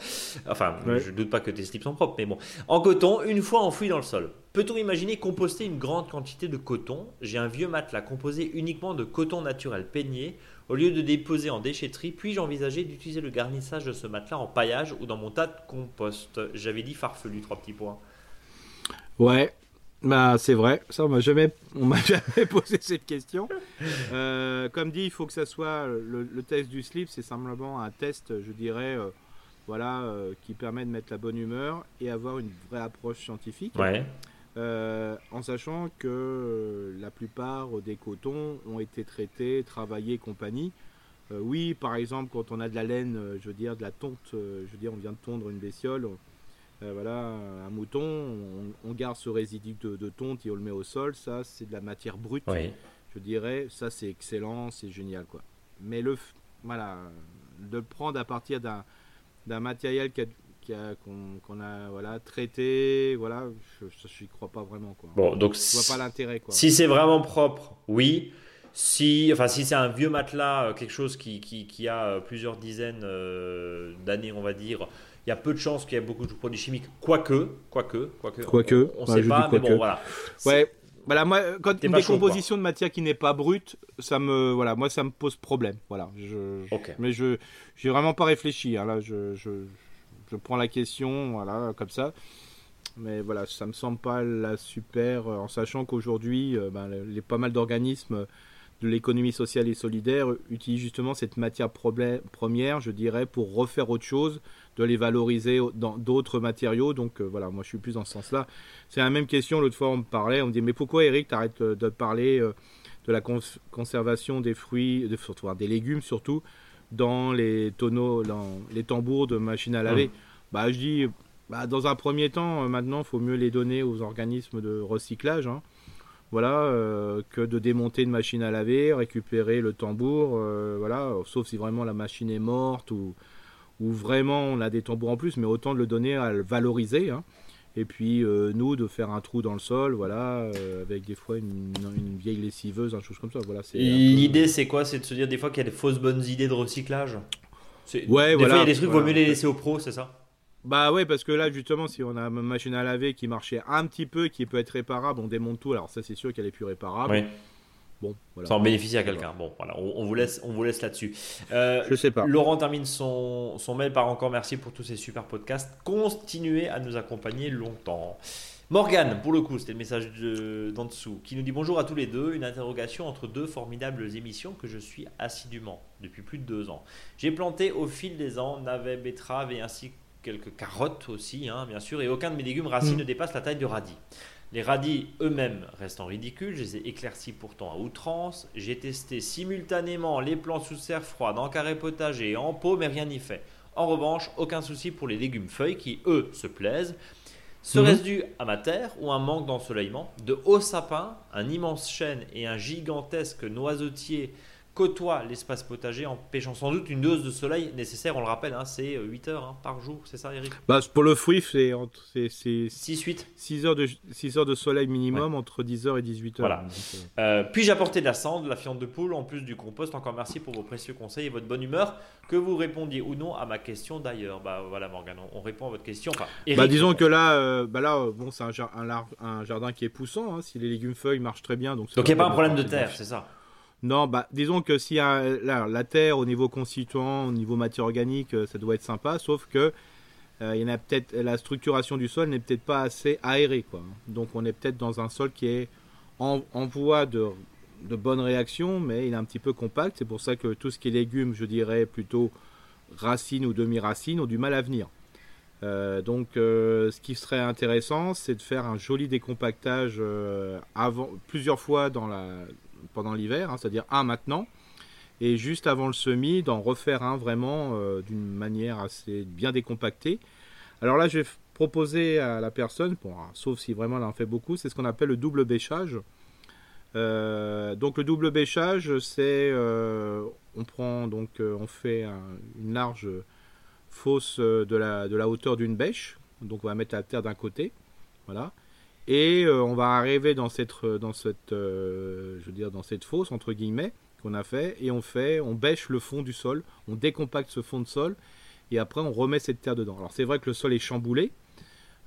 Enfin, je doute pas que tes slips sont propres, mais bon, en coton, une fois enfoui dans le sol. Peut-on imaginer composter une grande quantité de coton? J'ai un vieux matelas composé uniquement de coton naturel peigné au lieu de déposer en déchetterie, puis-je envisager d'utiliser le garnissage de ce matelas en paillage ou dans mon tas de compost? J'avais dit farfelu, trois petits points. Ouais, bah c'est vrai. Ça, on m'a jamais, on m'a jamais posé cette question. Euh, comme dit, il faut que ça soit le, test du slip, c'est simplement un test, je dirais. Euh, voilà, euh, qui permet de mettre la bonne humeur et avoir une vraie approche scientifique. Ouais. Euh, en sachant que euh, la plupart des cotons ont été traités, travaillés, compagnie. Euh, oui, par exemple, quand on a de la laine, je veux dire de la tonte, je veux dire, on vient de tondre une bestiole, voilà, un mouton, on, garde ce résidu de, tonte et on le met au sol. Ça, c'est de la matière brute. Je dirais, ça, c'est excellent, c'est génial, quoi. Mais le, voilà, de le prendre à partir d'un matériel qui a, qu'on a voilà traité voilà je n'y crois pas vraiment quoi. Bon donc je vois pas l'intérêt si c'est vraiment propre oui. Si enfin si c'est un vieux matelas euh, quelque chose qui, qui, a euh, plusieurs dizaines euh, d'années on va dire il y a peu de chances qu'il y ait beaucoup de produits chimiques. Quoique quoique quoique quoique. on, ne sait pas mais bon voilà. Ouais voilà, moi, quand une décomposition de matière qui n'est pas brute, ça me, voilà, moi, ça me pose problème. Voilà, je, mais je, j'ai vraiment pas réfléchi. Hein, là, je, je prends la question, voilà, comme ça. Mais voilà, ça me semble pas la super, euh, en sachant qu'aujourd'hui, euh, ben, les pas mal d'organismes de l'économie sociale et solidaire utilisent justement cette matière première, je dirais, pour refaire autre chose, de les valoriser dans d'autres matériaux. Donc euh, voilà, moi je suis plus dans ce sens-là. C'est la même question, l'autre fois on me parlait, on me dit mais pourquoi Eric t'arrêtes de parler de la conservation des fruits, de, surtout des légumes surtout, dans les tonneaux, dans les tambours de machines à laver. Mmh. Bah, je dis, bah, dans un premier temps, euh, maintenant, il faut mieux les donner aux organismes de recyclage. Hein. Voilà, euh, que de démonter une machine à laver, récupérer le tambour, euh, voilà, sauf si vraiment la machine est morte ou, ou vraiment on a des tambours en plus, mais autant de le donner à le valoriser. Hein. Et puis euh, nous de faire un trou dans le sol, voilà, euh, avec des fois une, vieille lessiveuse, un chose comme ça. Voilà. L'idée c'est quoi? C'est de se dire des fois qu'il y a des fausses bonnes idées de recyclage? Ouais, des voilà. Fois, il y a des trucs, vaut mieux les laisser aux pros, c'est ça? Bah ouais, parce que là, justement, si on a une machine à laver qui marchait un petit peu, qui peut être réparable, on démonte tout. Alors ça, c'est sûr qu'elle est plus réparable. Bon, voilà. Ça en bénéficie à quelqu'un. Bon, voilà, on, vous laisse, on vous laisse là-dessus. Euh, je sais pas. Laurent termine son, son mail par encore merci pour tous ces super podcasts. Continuez à nous accompagner longtemps. Morgane, pour le coup, c'était le message d'en dessous, qui nous dit bonjour à tous les deux. Une interrogation entre deux formidables émissions que je suis assidûment depuis plus de deux ans. J'ai planté au fil des ans navets, betteraves et ainsi quelques carottes aussi, hein, bien sûr, et aucun de mes légumes racines mm. ne dépasse la taille du radis. Les radis eux-mêmes restent en ridicule, je les ai éclaircis pourtant à outrance. J'ai testé simultanément les plants sous serre froide, en carré potager et en pot, mais rien n'y fait. En revanche, aucun souci pour les légumes feuilles qui, eux, se plaisent. Serait-ce mhm. dû à ma terre ou un manque d'ensoleillement? De hauts sapins, un immense chêne et un gigantesque noisetier côtoie l'espace potager en pêchant sans doute une dose de soleil nécessaire, on le rappelle, hein, c'est 8 heures hein, par jour, c'est ça Eric? Bah, Pour le fruit, c'est 6-8 6 heures, de, 6 heures de soleil minimum entre 10h et 18h. Voilà. Euh, euh, puis-je apporter de la cendre, de la fiente de poule, en plus du compost? Encore merci pour vos précieux conseils et votre bonne humeur. Que vous répondiez ou non à ma question d'ailleurs? Bah voilà Morgane, on, répond à votre question. Enfin, bah, disons que là, euh, bah là bon, c'est un, un, jardin qui est poussant, hein, si les légumes feuilles marchent très bien. Donc il n'y a pas un problème de terre, c'est ça? Non, bah, disons que si la terre au niveau constituant, au niveau matière organique, euh, ça doit être sympa, sauf que euh, la structuration du sol n'est peut-être pas assez aérée, quoi. Donc on est peut-être dans un sol qui est en, voie de, de bonne réaction, mais il est un petit peu compact. C'est pour ça que tout ce qui est légumes, je dirais plutôt racines ou demi-racines, ont du mal à venir. Euh, donc, ce qui serait intéressant, c'est de faire un joli décompactage avant, plusieurs fois dans la, pendant l'hiver, hein, c'est-à-dire un maintenant, et juste avant le semis, d'en refaire un vraiment euh, d'une manière assez bien décompactée. Alors là, je vais proposer à la personne, bon, sauf si vraiment elle en fait beaucoup, c'est ce qu'on appelle le double bêchage. Euh, donc le double bêchage, c'est euh, on prend donc on fait une large fosse de la, de la hauteur d'une bêche, donc on va mettre la terre d'un côté, voilà, et euh, on va arriver dans cette, euh, dans cette, euh, je veux dire, dans cette fosse entre guillemets qu'on a fait, et on fait, on bêche le fond du sol, on décompacte ce fond de sol, et après on remet cette terre dedans. Alors c'est vrai que le sol est chamboulé,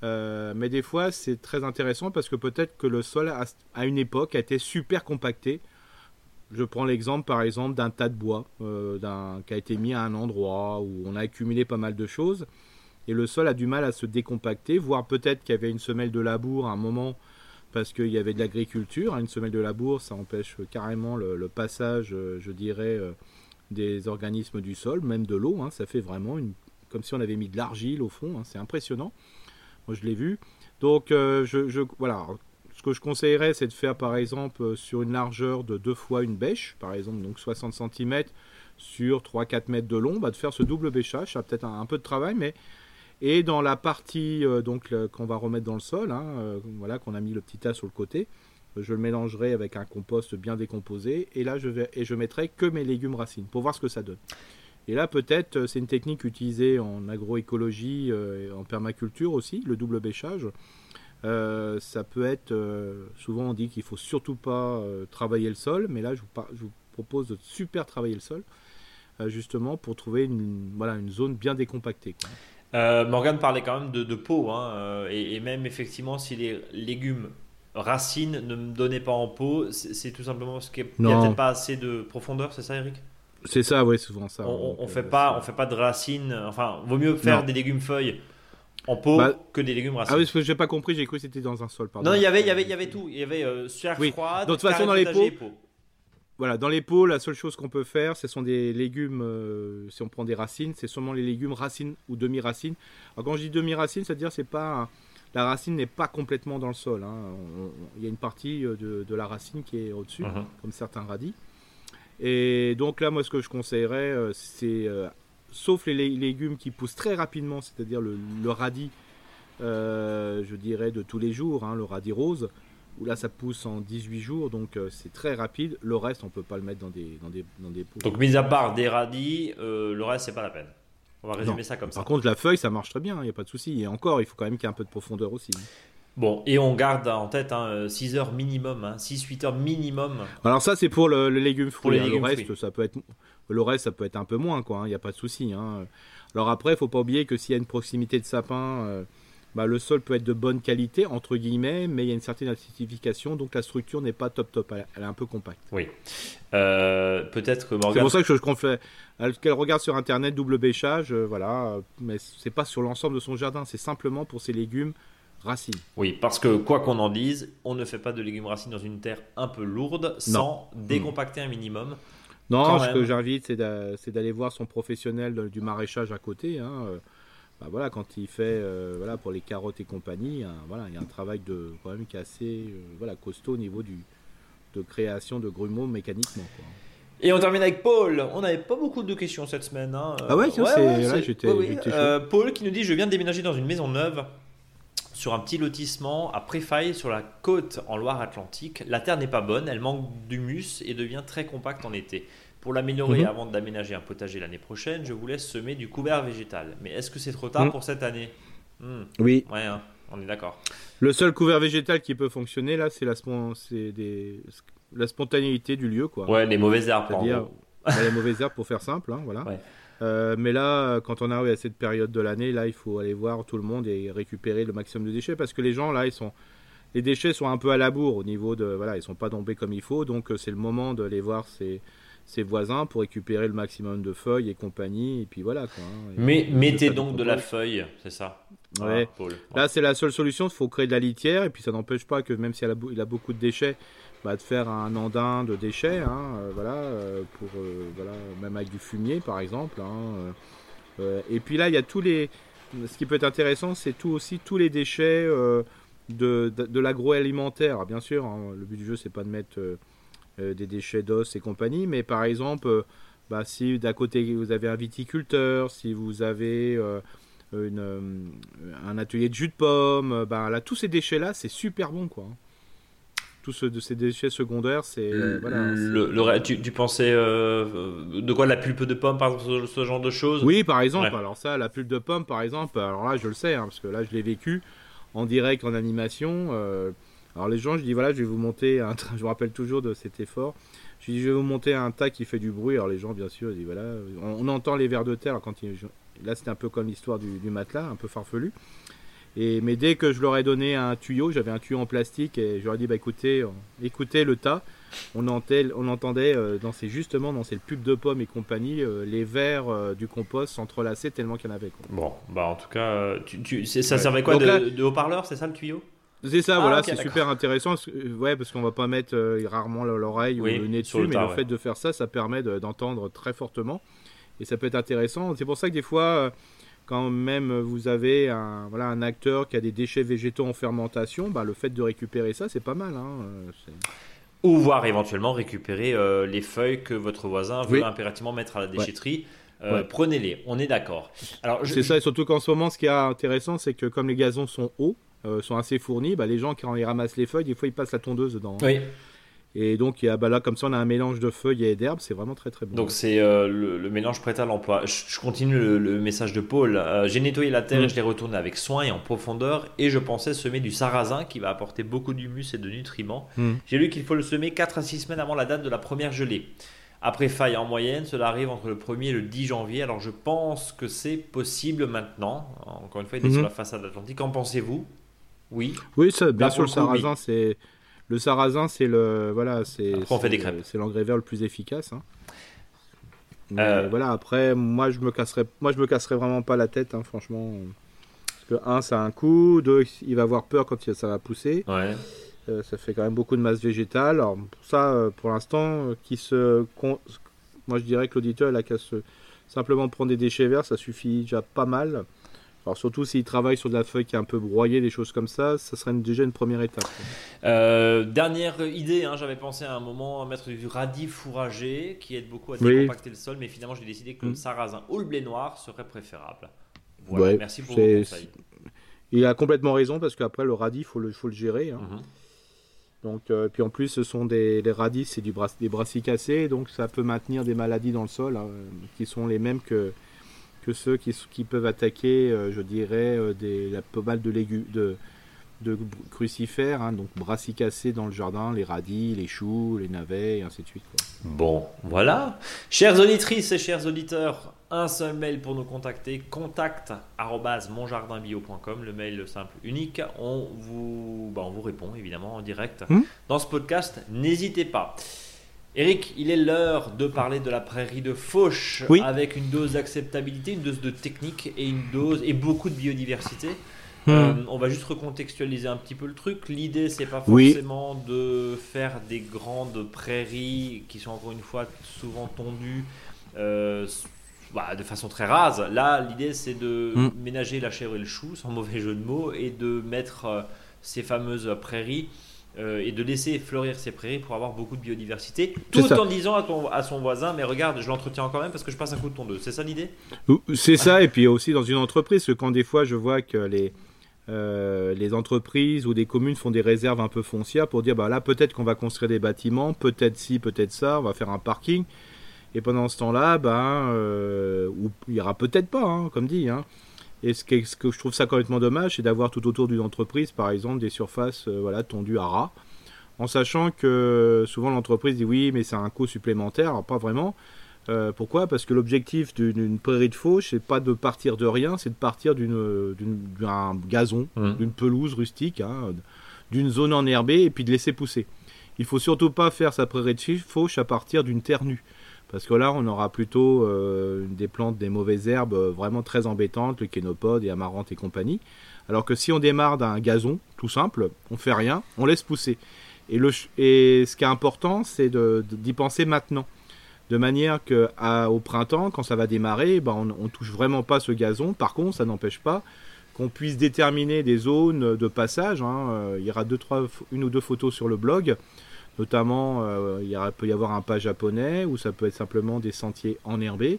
mais des fois c'est très intéressant parce que peut-être que le sol à une époque a été super compacté. Je prends l'exemple par exemple d'un tas de bois qui a été mis à un endroit où on a accumulé pas mal de choses et le sol a du mal à se décompacter, voire peut-être qu'il y avait une semelle de labour à un moment parce qu'il y avait de l'agriculture. Une semelle de labour, ça empêche carrément le, passage, euh, je dirais, euh, des organismes du sol, même de l'eau. Hein. ça fait vraiment une, comme si on avait mis de l'argile au fond. Hein. c'est impressionnant. Moi, je l'ai vu. Donc, euh, voilà. Ce que je conseillerais, c'est de faire par exemple sur une largeur de deux fois une bêche, par exemple, donc 60 cm sur 3-4 mètres de long, bah, de faire ce double bêchage. Ça a peut-être un, peu de travail, mais et dans la partie euh, donc qu'on va remettre dans le sol, hein, euh, voilà, qu'on a mis le petit tas sur le côté, euh, je le mélangerai avec un compost bien décomposé. Et là, je vais et je mettrai que mes légumes racines pour voir ce que ça donne. Et là, peut-être, c'est une technique utilisée en agroécologie, et en permaculture aussi, le double bêchage. ça peut être, souvent on dit qu'il faut surtout pas travailler le sol, mais là je vous, je vous, propose de super travailler le sol, justement pour trouver une, voilà, une zone bien décompactée. Euh, Morgan parlait quand même de, de pot, hein, euh, et, même effectivement, si les légumes racines ne me donnaient pas en pot, c'est tout simplement parce qu'il n'y a peut-être pas assez de profondeur, c'est ça, Eric? C'est ça, oui, souvent ça. On, ne fait pas, on fait pas de racines. Enfin, vaut mieux faire des légumes feuilles en pot bah, que des légumes racines. Ah oui, parce que j'ai pas compris, j'ai cru que c'était dans un sol. Pardon. Non, il y avait, il y avait, il y avait tout. Il y avait euh, froide. De toute façon, dans les pots. Voilà, dans les pots, la seule chose qu'on peut faire, ce sont des légumes, euh, si on prend des racines, c'est seulement les légumes racines ou demi-racines. Alors quand je dis demi-racine, c'est-à-dire c'est pas la racine n'est pas complètement dans le sol. Hein. Il y a une partie euh, de, la racine qui est au-dessus, mhm. comme certains radis. Et donc là, moi, ce que je conseillerais, euh, c'est, sauf les légumes qui poussent très rapidement, c'est-à-dire le, radis, je dirais, de tous les jours, hein, le radis rose, où là ça pousse en 18 jours, donc euh, c'est très rapide. Le reste, on peut pas le mettre dans des, dans des, dans des Donc, mis à part des radis, euh, le reste, c'est pas la peine. On va résumer ça comme ça. Par contre, la feuille, ça marche très bien, il n'y a pas de souci. Et encore, il faut quand même qu'il y ait un peu de profondeur aussi. Bon, et on garde en tête hein, 6 heures minimum, 6-8 hein, heures minimum. Alors ça, c'est pour le, légume fruit. Hein. le reste, ça peut être, le reste, ça peut être un peu moins, quoi. Il n'y a pas de souci. Alors après, il faut pas oublier que s'il y a une proximité de sapin, euh, bah, le sol peut être de bonne qualité, entre guillemets, mais il y a une certaine acidification, donc la structure n'est pas top top, elle, est un peu compacte. Oui. Euh, peut-être que C'est pour ça que je, je qu'elle regarde sur internet double bêchage, euh, voilà, mais c'est pas sur l'ensemble de son jardin, c'est simplement pour ses légumes racines. Oui, parce que quoi qu'on en dise, on ne fait pas de légumes racines dans une terre un peu lourde sans décompacter un minimum. Non, ce que j'invite, c'est d'aller voir son professionnel du maraîchage à côté. Hein. Bah voilà, quand il fait euh, voilà, pour les carottes et compagnie, voilà, il y a un travail de, quand même qui est assez euh, voilà, costaud au niveau du, de création de grumeaux mécaniquement. Et on termine avec Paul. On n'avait pas beaucoup de questions cette semaine. Hein. Ah ouais, c'est j'étais Paul qui nous dit Je viens de déménager dans une maison neuve sur un petit lotissement à Préfaille sur la côte en Loire-Atlantique. La terre n'est pas bonne, elle manque d'humus et devient très compacte en été. Pour l'améliorer mhm. avant d'aménager un potager l'année prochaine, je vous laisse semer du couvert végétal. Mais est-ce que c'est trop tard mhm. pour cette année? Hmm. Oui. Ouais, hein, on est d'accord. Le seul couvert végétal qui peut fonctionner là, c'est la, la spontanéité du lieu. Quoi. Ouais, les mauvaises herbes. C'est-à-dire les mauvaises herbes pour faire simple. Hein, voilà. Euh, mais là, quand on arrive à cette période de l'année, là, il faut aller voir tout le monde et récupérer le maximum de déchets parce que les gens là, ils sont les déchets sont un peu à la bourre au niveau de voilà, ils sont pas tombés comme il faut, donc euh, c'est le moment de les voir ces ses voisins pour récupérer le maximum de feuilles et compagnie. Et puis voilà. Quoi, hein. Mais mettez donc de la feuille, c'est ça? Ouais. Là, c'est la seule solution. Il faut créer de la litière. Et puis ça n'empêche pas que même s'il a, il a beaucoup de déchets, bah, de faire un andin de déchets. Hein, euh, voilà, euh, pour, euh, voilà, même avec du fumier par exemple. Hein, et puis là, il y a tous les. Ce qui peut être intéressant, c'est tout aussi tous les déchets de, de, de l'agroalimentaire. Bien sûr, le but du jeu, c'est pas de mettre des déchets d'os et compagnie. Mais par exemple, euh, bah, si d'à côté vous avez un viticulteur, si vous avez euh, une, un atelier de jus de pomme, bah, là, tous ces déchets-là, c'est super bon. quoi. Tous de ces déchets secondaires, c'est. voilà, le, tu, pensais de quoi La pulpe de pomme, par exemple, ce, genre de choses? Oui, par exemple. Alors, ça, la pulpe de pomme, par exemple, alors là, je le sais, hein, parce que là, je l'ai vécu en direct, en animation. Alors les gens, je dis voilà, je vais vous monter un. Je me rappelle toujours de cet effort. Je dis je vais vous monter un tas qui fait du bruit. Alors les gens, bien sûr, ils disent voilà, on, entend les vers de terre quand il, là c'était un peu comme l'histoire du, matelas, un peu farfelu. Et mais dès que je leur ai donné un tuyau, j'avais un tuyau en plastique et je leur ai dit bah écoutez, écoutez le tas. On, entendait, on entendait euh, dans ces justement dans ces pubs de pommes et compagnie euh, les vers euh, du compost s'entrelacer tellement qu'il y en avait. Bon, bah en tout cas, tu, ça servait quoi de, de haut-parleur, c'est ça le tuyau? C'est ça, voilà, ah, c'est super intéressant. Ouais, parce qu'on va pas mettre euh, rarement l'oreille ou le nez dessus, mais le fait de faire ça, ça permet d'entendre très fortement. Et ça peut être intéressant. C'est pour ça que des fois, euh, quand même vous avez un, voilà, un acteur qui a des déchets végétaux en fermentation, bah, le fait de récupérer ça, c'est pas mal. Hein, euh, ou voir éventuellement récupérer les feuilles que votre voisin veut impérativement mettre à la déchetterie. Prenez-les, on est d'accord. Alors, C'est ça, et surtout qu'en ce moment, ce qui est intéressant, c'est que comme les gazons sont hauts, euh, sont assez fournis, bah, les gens quand ils ramassent les feuilles, des fois ils passent la tondeuse dedans. Oui. Et donc, il y a, bah là, comme ça, on a un mélange de feuilles et d'herbes, c'est vraiment très très bon. Donc, c'est euh, le, mélange prêt à l'emploi. Je, continue le, message de Paul. Euh, j'ai nettoyé la terre et mm. je l'ai retourné avec soin et en profondeur. Et je pensais semer du sarrasin qui va apporter beaucoup d'humus et de nutriments. Mm. J'ai lu qu'il faut le semer 4 à 6 semaines avant la date de la première gelée. Après faille en moyenne, cela arrive entre le 1er et le 10 janvier. Alors, je pense que c'est possible maintenant. Encore une fois, il est mm-hmm. sur la façade atlantique. Qu'en pensez-vous? Oui. Oui, ça, bien sûr, le sarrasin, c'est le sarrasin, c'est le voilà, c'est c'est l'engrais vert le plus efficace. Hein. Euh. Voilà, après, moi, je me casserai, moi, je me casserai vraiment pas la tête, hein, franchement. Parce que un, ça a un coût. Deux, il va avoir peur quand ça va pousser. Ouais. Euh, ça fait quand même beaucoup de masse végétale. Alors pour ça, euh, pour l'instant, qui se, moi, je dirais que l'auditeur, il a qu'à se simplement prendre des déchets verts, ça suffit déjà pas mal. Alors surtout s'il travaille sur de la feuille qui est un peu broyée, des choses comme ça, ça serait déjà une première étape. Euh, dernière idée, hein, j'avais pensé à un moment à mettre du radis fourragé qui aide beaucoup à décompacter le sol, mais finalement j'ai décidé que le mm. sarrasin ou le blé noir serait préférable. Voilà, merci pour vos conseils. Il a complètement raison parce qu'après le radis, il faut le, faut le gérer. Hein. Mm-hmm. Donc, euh, puis en plus, ce sont des les radis, c'est du des brassicacées, donc ça peut maintenir des maladies dans le sol hein, qui sont les mêmes que que ceux qui, qui peuvent attaquer, euh, je dirais, euh, des, la pommade de légumes, de, de crucifères, hein, donc brassicacées dans le jardin, les radis, les choux, les navets, et ainsi de suite. Bon, voilà. Chères auditrices et chers auditeurs, un seul mail pour nous contacter, contact monjardinbio.com, le mail simple unique. On vous, bah, on vous répond évidemment en direct hmm dans ce podcast. N'hésitez pas. Eric, il est l'heure de parler de la prairie de Fauche avec une dose d'acceptabilité, une dose de technique et une dose et beaucoup de biodiversité. Euh, on va juste recontextualiser un petit peu le truc. L'idée, c'est pas forcément de faire des grandes prairies qui sont encore une fois souvent tondues euh, bah, de façon très rase. Là, l'idée, c'est de hmm. ménager la chèvre et le chou, sans mauvais jeu de mots, et de mettre euh, ces fameuses prairies et de laisser fleurir ces prairies pour avoir beaucoup de biodiversité, tout en disant à, ton, à, son voisin, mais regarde, je l'entretiens quand même parce que je passe un coup de tondeuse. C'est ça l'idée? C'est ça, et puis aussi dans une entreprise, que quand des fois je vois que les, euh, les entreprises ou des communes font des réserves un peu foncières pour dire bah là peut-être qu'on va construire des bâtiments, peut-être ci, peut-être ça, on va faire un parking. Et pendant ce temps-là, ben, euh, il y aura peut-être pas, hein, comme dit. Hein. Et ce que, ce que, je trouve ça complètement dommage, c'est d'avoir tout autour d'une entreprise, par exemple, des surfaces euh, voilà, tondues à ras, en sachant que souvent l'entreprise dit oui, mais c'est un coût supplémentaire. Alors, pas vraiment. Euh, pourquoi? Parce que l'objectif d'une prairie de fauche, c'est pas de partir de rien, c'est de partir d'un gazon, mmh. d'une pelouse rustique, hein, d'une zone enherbée et puis de laisser pousser. Il faut surtout pas faire sa prairie de fauche à partir d'une terre nue. Parce que là, on aura plutôt euh, des plantes, des mauvaises herbes euh, vraiment très embêtantes, le kénopode et amarante et compagnie. Alors que si on démarre d'un gazon, tout simple, on fait rien, on laisse pousser. Et, le, et ce qui est important, c'est d'y penser maintenant de manière que au printemps, quand ça va démarrer, ben, on, ne touche vraiment pas ce gazon. Par contre, ça n'empêche pas qu'on puisse déterminer des zones de passage. Hein. Euh, il y aura deux, trois, une ou deux photos sur le blog. Notamment, euh, il peut y avoir un pas japonais ou ça peut être simplement des sentiers enherbés.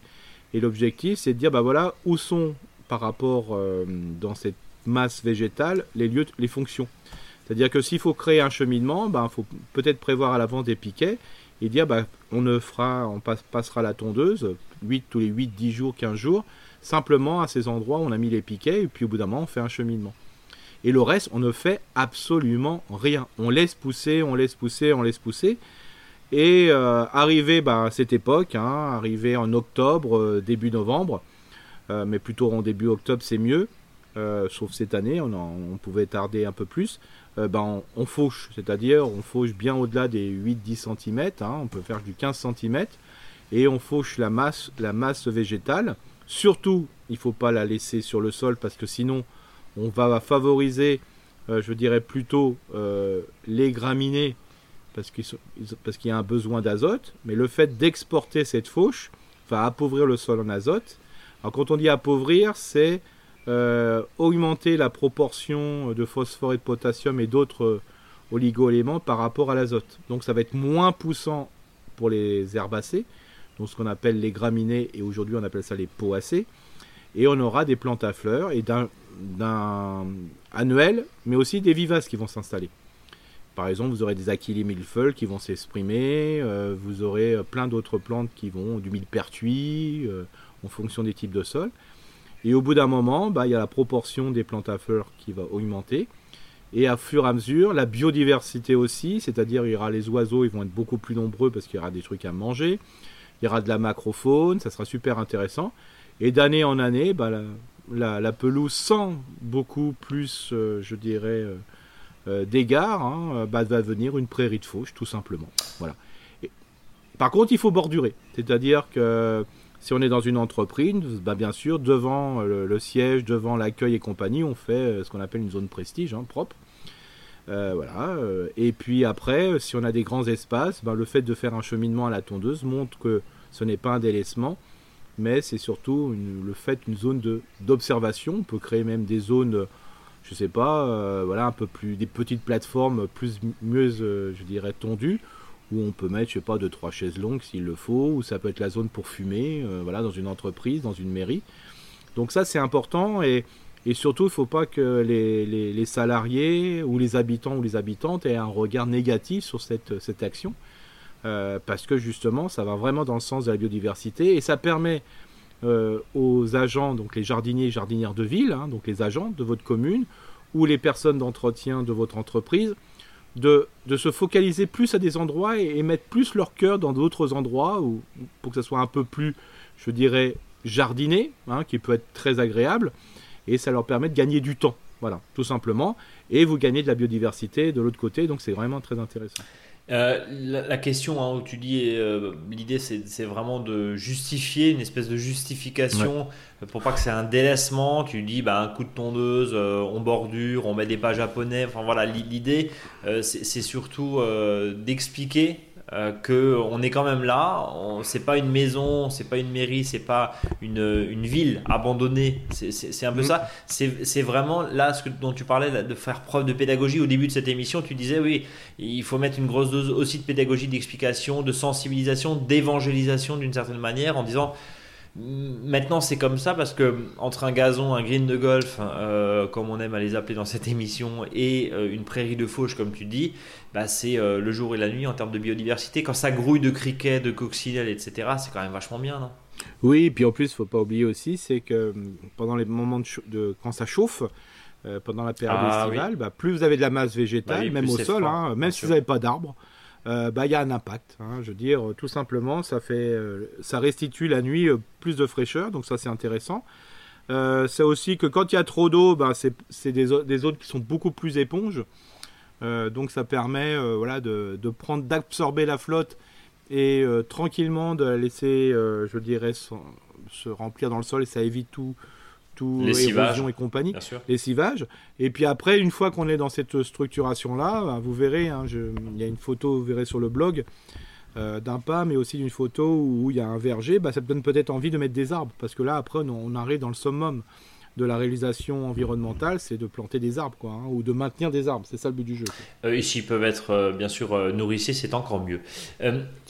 Et l'objectif, c'est de dire, bah voilà, où sont par rapport euh, dans cette masse végétale les lieux, les fonctions. C'est-à-dire que s'il faut créer un cheminement, il ben, faut peut-être prévoir à l'avance des piquets et dire bah, on ne fera, on passera la tondeuse 8, tous les 8, 10 jours, 15 jours, simplement à ces endroits où on a mis les piquets, et puis au bout d'un moment on fait un cheminement. Et le reste, on ne fait absolument rien. On laisse pousser, on laisse pousser, on laisse pousser. Et euh, arrivé bah, à cette époque, hein, arrivé en octobre, euh, début novembre, euh, mais plutôt en début octobre c'est mieux, sauf cette année, on, pouvait tarder un peu plus. Ben, on, fauche, c'est-à-dire on fauche bien au-delà des 8-10 cm, hein, on peut faire du 15 cm, et on fauche la masse, la masse végétale. Surtout, il ne faut pas la laisser sur le sol parce que sinon on va favoriser, euh, je dirais plutôt, euh, les graminées parce qu'il y a un besoin d'azote, mais le fait d'exporter cette fauche va appauvrir le sol en azote. Alors quand on dit appauvrir, c'est euh, augmenter la proportion de phosphore et de potassium et d'autres oligo-éléments par rapport à l'azote. Donc ça va être moins poussant pour les herbacées, donc ce qu'on appelle les graminées, et aujourd'hui on appelle ça les poacées. Et on aura des plantes à fleurs et d'un annuel, mais aussi des vivaces qui vont s'installer. Par exemple, vous aurez des achilles millefeuilles qui vont s'exprimer, euh, vous aurez plein d'autres plantes qui vont, du millepertuis, en fonction des types de sols. Et au bout d'un moment, bah, il y a la proportion des plantes à fleurs qui va augmenter. Et à fur et à mesure, la biodiversité aussi, c'est-à-dire il y aura les oiseaux, ils vont être beaucoup plus nombreux parce qu'il y aura des trucs à manger. Il y aura de la macrofaune, ça sera super intéressant. Et d'année en année, bah, la, pelouse sans beaucoup plus, euh, je dirais, euh, euh d'égards, hein, bah, va devenir une prairie de fauche, tout simplement. Voilà. par contre, il faut bordurer. C'est-à-dire que si on est dans une entreprise, bah bien sûr, devant le, siège, devant l'accueil et compagnie, on fait ce qu'on appelle une zone prestige, hein, propre. Voilà. Et puis après, si on a des grands espaces, bah, le fait de faire un cheminement à la tondeuse montre que ce n'est pas un délaissement, mais c'est surtout le fait d'une zone d'observation. On peut créer même des zones, je sais pas, voilà, un peu plus des petites plateformes plus mieux, je dirais, tondues où on peut mettre, je sais pas, deux, trois chaises longues s'il le faut, ou ça peut être la zone pour fumer, euh, voilà, dans une entreprise, dans une mairie. Donc ça, c'est important, et, surtout, il ne faut pas que les, les, salariés ou les habitants ou les habitantes aient un regard négatif sur cette, cette action, euh, parce que justement, ça va vraiment dans le sens de la biodiversité, et ça permet euh, aux agents, donc les jardiniers et jardinières de ville, hein, donc les agents de votre commune, ou les personnes d'entretien de votre entreprise, de, se focaliser plus à des endroits et, mettre plus leur cœur dans d'autres endroits pour que ça soit un peu plus, je dirais, jardiné, hein, qui peut être très agréable, et ça leur permet de gagner du temps. Voilà, tout simplement. Et vous gagnez de la biodiversité de l'autre côté, donc c'est vraiment très intéressant. Euh, la, question hein, où tu dis euh, l'idée c'est vraiment de justifier une espèce de justification pour pas que c'est un délaissement. Tu dis bah, un coup de tondeuse on bordure on met des pas japonais. Enfin voilà l'idée c'est surtout d'expliquer euh, que on est quand même là. C'est pas une maison, c'est pas une mairie, c'est pas une, une, ville abandonnée. C'est un peu mm. ça. C'est vraiment là ce que, dont tu parlais de faire preuve de pédagogie au début de cette émission. Tu disais oui, il faut mettre une grosse dose aussi de pédagogie, d'explication, de sensibilisation, d'évangélisation d'une certaine manière en disant Maintenant, c'est comme ça parce que entre un gazon, un green de golf, euh, comme on aime à les appeler dans cette émission, et euh, une prairie de fauche, comme tu dis, bah, c'est euh, le jour et la nuit en termes de biodiversité. Quand ça grouille de criquets, de coccinelles, etc., c'est quand même vachement bien, non? Oui, et puis en plus, il faut pas oublier aussi, c'est que pendant les moments de, quand ça chauffe, pendant la période ah estivale, bah, plus vous avez de la masse végétale, bah même au sol, hein, même si vous n'avez pas d'arbres, euh, bah, il y a un impact. Hein. je veux dire, tout simplement, euh, ça restitue la nuit euh, plus de fraîcheur, donc ça c'est intéressant. c'est aussi que quand il y a trop d'eau, bah, c'est des, des zones qui sont beaucoup plus éponges. donc ça permet voilà, de, de prendre, d'absorber la flotte et tranquillement de la laisser, je dirais, se remplir dans le sol et ça évite tout, les érosion et compagnie. Et puis après, une fois qu'on est dans cette structuration-là, bah, vous verrez, hein, il y a une photo, vous verrez sur le blog, euh, d'un pas, mais aussi d'une photo où il y a un verger, bah, ça donne peut-être envie de mettre des arbres, parce que là, après, on, arrive dans le summum de la réalisation environnementale, c'est de planter des arbres, quoi, hein, ou de maintenir des arbres. C'est ça le but du jeu. Euh, et s'ils peuvent être, euh, bien sûr, nourrissés, c'est encore mieux.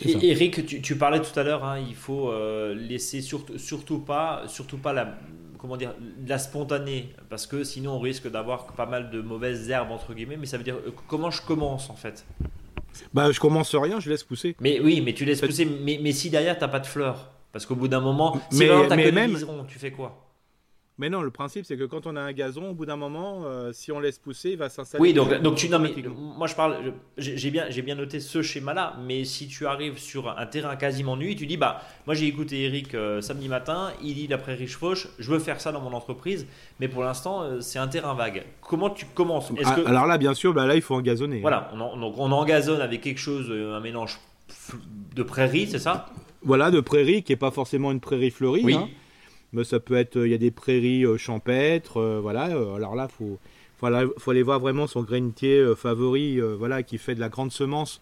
Eric, tu, parlais tout à l'heure, hein, il faut laisser surtout, surtout pas, surtout pas la, comment dire, de la spontanée, parce que sinon on risque d'avoir pas mal de mauvaises herbes entre guillemets. Mais ça veut dire euh, comment je commence en fait? Bah je commence rien, je laisse pousser. Mais oui, mais tu laisses pousser. Mais, mais si derrière t'as pas de fleurs, parce qu'au bout d'un moment, si mais, même, tu fais quoi? Mais non, le principe, c'est que quand on a un gazon, au bout d'un moment, euh, si on laisse pousser, il va s'installer. Oui, donc, donc tu, non, mais moi je parle, j'ai bien, noté ce schéma-là, mais si tu arrives sur un terrain quasiment nu, tu dis, bah, moi j'ai écouté Eric euh, samedi matin, il dit d'après Rich Fauche, je veux faire ça dans mon entreprise, mais pour l'instant, euh, c'est un terrain vague. Comment tu commences? Ah, Alors là, bien sûr, bah, là, il faut engazonner. Voilà, on, donc on engazonne avec quelque chose, un mélange de prairie, c'est ça? Voilà, de prairie, qui n'est pas forcément une prairie fleurie. Oui. Hein mais ça peut être, il y a des prairies euh, champêtres, euh, voilà. Euh, alors là, faut, faut, faut, aller voir vraiment son grainier favori, voilà, qui fait de la grande semence.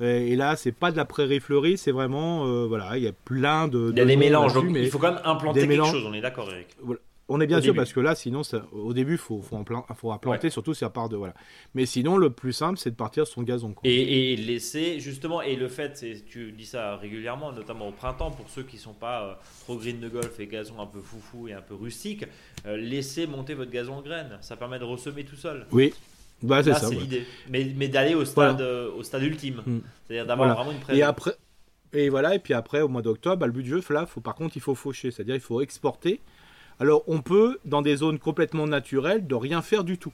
Et là, c'est pas de la prairie fleurie, c'est vraiment, voilà, il y a plein de. Il y a des mélanges, donc il faut quand même implanter quelque chose. On est d'accord, Eric. Voilà. On est bien sûr parce que là, sinon, au début, il faut, faut, faut planter, surtout si à part de voilà. Mais sinon, le plus simple, c'est de partir sur son gazon. Et, laisser justement, et le fait, tu dis ça régulièrement, notamment au printemps, pour ceux qui sont pas euh, trop green de golf et gazon un peu foufou et un peu rustique, euh, laissez monter votre gazon en graines. Ça permet de ressemer tout seul. Oui. Bah, c'est ça. c'est l'idée. Mais, mais d'aller au stade, euh, au stade ultime. Mm. C'est-à-dire d'avoir vraiment une présence. Et après. Et voilà, et puis après, au mois d'octobre, bah, le but du jeu, là, faut, par contre, il faut faucher, c'est-à-dire il faut exporter alors on peut, dans des zones complètement naturelles, de rien faire du tout.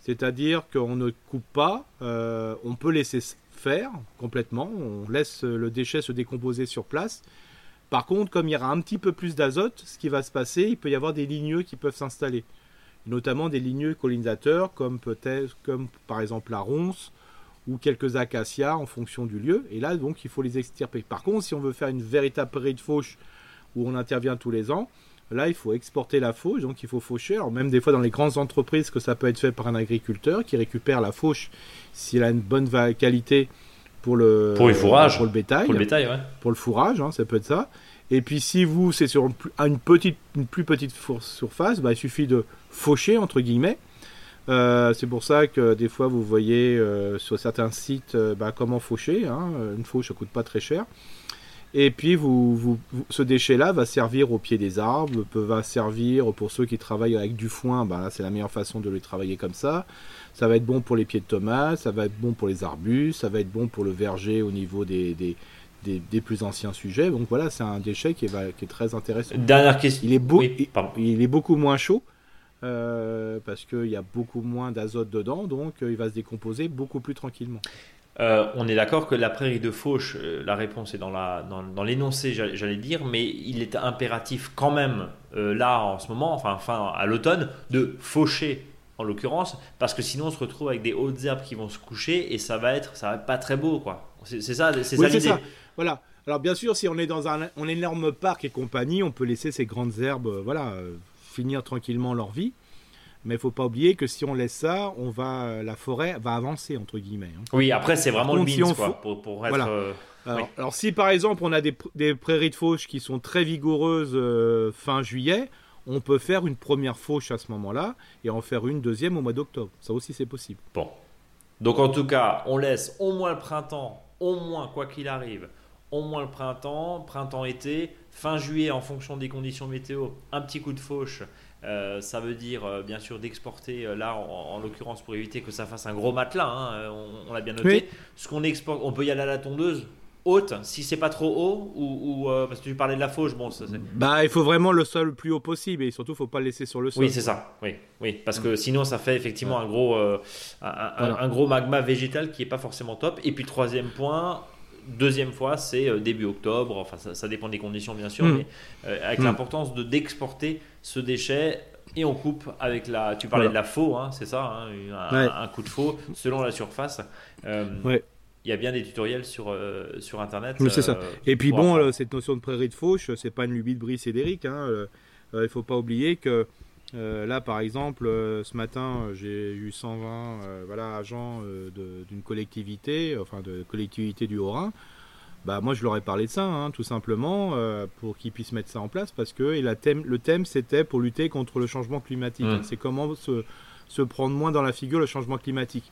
C'est-à-dire qu'on ne coupe pas, euh, on peut laisser faire complètement, on laisse le déchet se décomposer sur place. Par contre, comme il y aura un petit peu plus d'azote, ce qui va se passer, il peut y avoir des ligneux qui peuvent s'installer. Notamment des ligneux collinisateurs, comme peut-être, comme par exemple la ronce ou quelques acacias en fonction du lieu. Et là, donc, il faut les extirper. Par contre, si on veut faire une véritable prairie de fauche où on intervient tous les ans, Là, il faut exporter la fauche, donc il faut faucher. Alors, même des fois dans les grandes entreprises, que ça peut être fait par un agriculteur qui récupère la fauche s'il a une bonne qualité pour le, pour le fourrage. Pour le bétail. Pour le bétail, ouais. Pour le fourrage, hein, ça peut être ça. Et puis, si vous, c'est sur une, petite, une plus petite surface, bah, il suffit de faucher, entre guillemets. Euh, c'est pour ça que des fois vous voyez euh, sur certains sites euh, bah, comment faucher. Hein. Une fauche ça coûte pas très cher. Et puis, vous, ce déchet-là va servir au pied des arbres, peut, va servir pour ceux qui travaillent avec du foin, ben c'est la meilleure façon de le travailler comme ça. Ça va être bon pour les pieds de tomates, ça va être bon pour les arbustes, ça va être bon pour le verger au niveau des, des, plus anciens sujets. Donc voilà, c'est un déchet qui est, qui est, très intéressant. Dernière question. Il est, beau, il, est beaucoup moins chaud. Euh, parce qu'il y a beaucoup moins d'azote dedans, donc euh, il va se décomposer beaucoup plus tranquillement. Euh, on est d'accord que la prairie de fauche, euh, la réponse est dans, la, dans, l'énoncé, j'allais dire, mais il est impératif quand même, euh, là en ce moment, enfin, à l'automne, de faucher en l'occurrence, parce que sinon on se retrouve avec des hautes herbes qui vont se coucher et ça va être, ça va être pas très beau, quoi. C'est ça, c'est ça l'idée. Voilà. Alors bien sûr, si on est dans un, énorme parc et compagnie, on peut laisser ces grandes herbes, voilà, finir tranquillement leur vie. Mais il faut pas oublier que si on laisse ça, on va, euh, la forêt va avancer entre guillemets. Hein. Oui, après c'est vraiment le si quoi, pour, être. Alors, si par exemple on a des, prairies de fauche qui sont très vigoureuses fin juillet, on peut faire une première fauche à ce moment-là et en faire une deuxième au mois d'octobre. Ça aussi c'est possible. Bon. Donc en tout cas, on laisse au moins le printemps, au moins quoi qu'il arrive, au moins le printemps, printemps-été, fin juillet en fonction des conditions météo, un petit coup de fauche. Euh, ça veut dire euh, bien sûr d'exporter euh, là en, l'occurrence pour éviter que ça fasse un gros matelas, hein, on, l'a bien noté. Ce qu'on exporte, on peut y aller à la tondeuse haute si c'est pas trop haut ou, parce que tu parlais de la fauche bon ça, bah il faut vraiment le sol le plus haut possible et surtout faut pas le laisser sur le sol oui c'est ça oui oui parce que sinon ça fait effectivement un gros un, un, gros magma végétal qui est pas forcément top et puis troisième point Deuxième fois, c'est début octobre. Enfin, ça, dépend des conditions, bien sûr, mm. mais euh, avec mm. l'importance de d'exporter ce déchet et on coupe avec la. Tu parlais de la faux, hein, c'est ça, hein, un, coup de faux selon la surface. Euh, il y a bien des tutoriels sur, sur internet. c'est ça. Et puis bon, cette notion de prairie de fauche, c'est pas une lubie de Brice et d'Eric. Hein, il faut pas oublier que euh, là, par exemple, euh, ce matin, j'ai eu 120 euh, voilà, agents d'une collectivité, enfin de collectivité du Haut-Rhin. Bah, moi, je leur ai parlé de ça, hein, tout simplement, pour qu'ils puissent mettre ça en place, parce que et la thème, le thème, c'était pour lutter contre le changement climatique. Mmh. C'est comment se, se, prendre moins dans la figure le changement climatique.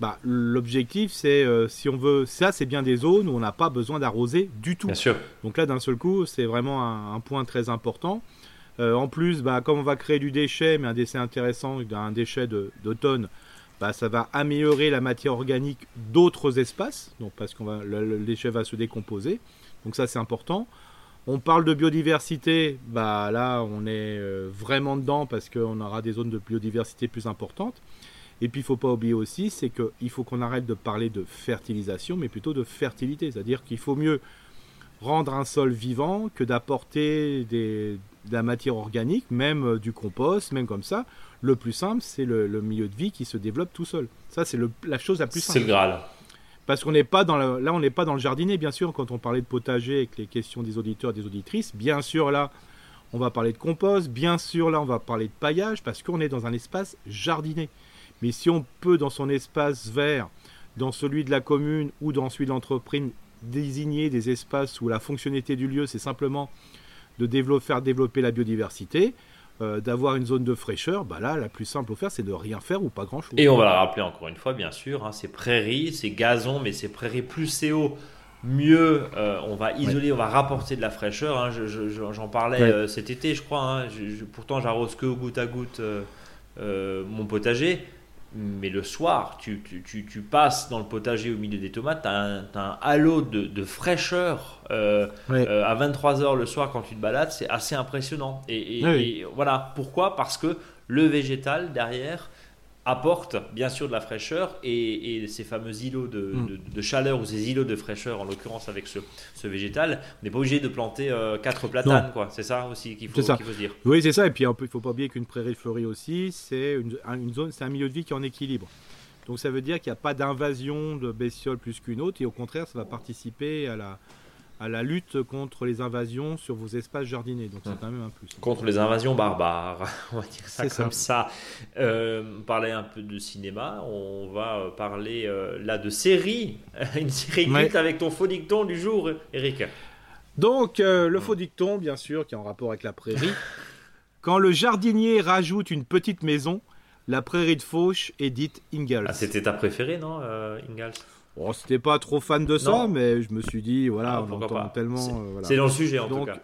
Bah, l'objectif, c'est si on veut, ça, c'est bien des zones où on n'a pas besoin d'arroser du tout. Bien sûr. Donc là, d'un seul coup, c'est vraiment un, point très important. Euh, en plus, bah, comme on va créer du déchet, mais un déchet intéressant, un déchet d'automne, bah, ça va améliorer la matière organique d'autres espaces, donc parce que le, déchet va se décomposer. Donc ça, c'est important. On parle de biodiversité, bah là, on est euh, vraiment dedans parce qu'on aura des zones de biodiversité plus importantes. Et puis, il ne faut pas oublier aussi, c'est qu'il faut qu'on arrête de parler de fertilisation, mais plutôt de fertilité. C'est-à-dire qu'il faut mieux rendre un sol vivant que d'apporter des, de la matière organique, même euh, du compost, même comme ça. Le plus simple, c'est le, milieu de vie qui se développe tout seul. Ça, c'est la chose la plus simple. C'est le Graal. Parce qu'on n'est pas dans là, on n'est pas dans le jardinier, bien sûr. Quand on parlait de potager avec les questions des auditeurs et des auditrices, bien sûr là, on va parler de compost. Bien sûr là, on va parler de paillage parce qu'on est dans un espace jardiné. Mais si on peut dans son espace vert, dans celui de la commune ou dans celui de l'entreprise, désigner des espaces où la fonctionnalité du lieu, c'est simplement de développer, faire développer la biodiversité, euh, d'avoir une zone de fraîcheur, bah là, la plus simple à faire, c'est de rien faire ou pas grand-chose. Et on va la rappeler encore une fois, bien sûr, hein, c'est prairies, c'est gazon, mais c'est prairies plus CO, mieux euh, on va isoler, on va rapporter de la fraîcheur. Hein. J'en parlais euh, cet été, je crois. Hein. pourtant, j'arrose que goutte à goutte mon potager. Mais le soir, tu, tu, tu, passes dans le potager au milieu des tomates, tu as, un halo de, de fraîcheur euh, euh, à 23h le soir quand tu te balades, c'est assez impressionnant. Et, et, voilà, pourquoi? Parce que le végétal derrière apporte bien sûr de la fraîcheur et, ces fameux îlots mm. de, chaleur ou ces îlots de fraîcheur, en l'occurrence avec ce, végétal, on n'est pas obligé de planter euh, quatre platanes, quoi. C'est ça aussi qu'il faut, faut, se dire. Oui, c'est ça. Et puis il ne faut pas oublier qu'une prairie fleurie aussi, c'est une, zone, c'est un milieu de vie qui est en équilibre. Donc ça veut dire qu'il n'y a pas d'invasion de bestioles plus qu'une autre, et au contraire, ça va participer à la, à la lutte contre les invasions sur vos espaces jardinés. Donc c'est hum. quand même un plus. Contre les invasions barbares, on va dire ça comme ça. Euh, parler un peu de cinéma, on va euh, parler euh, là de série, une série culte avec ton faux dicton du jour, Eric. Donc euh, le faux dicton, bien sûr, qui est en rapport avec la prairie. Quand le jardinier rajoute une petite maison, la prairie de Fauche est dite Ingalls. Ah, c'était ta préférée, non, Ingalls? Bon, c'était pas trop fan de ça, mais je me suis dit, voilà, ah, on entend tellement. C'est euh, dans le sujet en tout cas.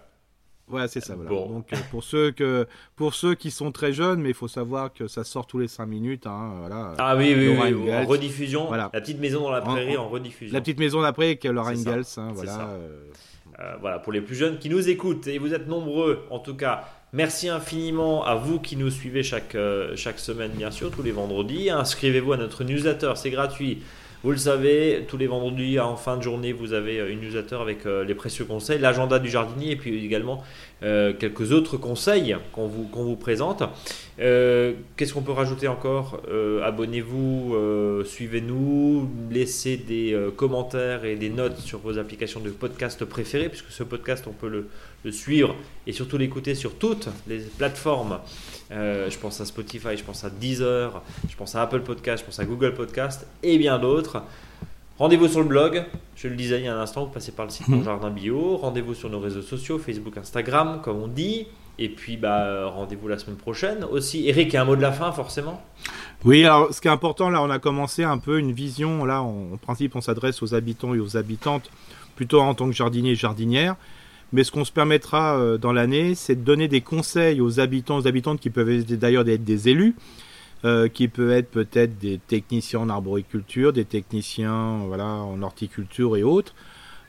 Ouais, c'est ça. Voilà. Donc euh, pour ceux que pour ceux qui sont très jeunes, mais il faut savoir que ça sort tous les 5 minutes. Hein, voilà. Ah oui, oui, oui, en rediffusion. Voilà. La petite maison dans la prairie en, rediffusion. La petite maison d'après avec Laura Ingalls. Hein, voilà. Euh, voilà pour les plus jeunes qui nous écoutent et vous êtes nombreux en tout cas. Merci infiniment à vous qui nous suivez chaque, chaque semaine, bien sûr, tous les vendredis. Inscrivez-vous à notre newsletter, c'est gratuit Vous le savez, tous les vendredis en fin de journée, vous avez une newsletter avec les précieux conseils, l'agenda du jardinier et puis également quelques autres conseils qu'on vous, présente. Qu'est-ce qu'on peut rajouter encore Abonnez-vous, suivez-nous, laissez des commentaires et des notes sur vos applications de podcast préférées, puisque ce podcast, on peut le, suivre et surtout l'écouter sur toutes les plateformes. Euh, je pense à Spotify, je pense à Deezer, je pense à Apple Podcast, je pense à Google Podcast et bien d'autres. Rendez-vous sur le blog, je le disais il y a un instant, vous passez par le site Mon mhm. Jardin Bio. Rendez-vous sur nos réseaux sociaux, Facebook, Instagram, comme on dit. Et puis, bah, rendez-vous la semaine prochaine aussi. Eric, un mot de la fin, forcément? Oui, alors ce qui est important, là, on a commencé un peu une vision. Là, en principe, on s'adresse aux habitants et aux habitantes, plutôt en tant que jardinier et jardinière. Mais ce qu'on se permettra euh, dans l'année, c'est de donner des conseils aux habitants, aux habitantes qui peuvent d'ailleurs être des élus, euh, qui peuvent être peut-être des techniciens en arboriculture, des techniciens voilà, en horticulture et autres,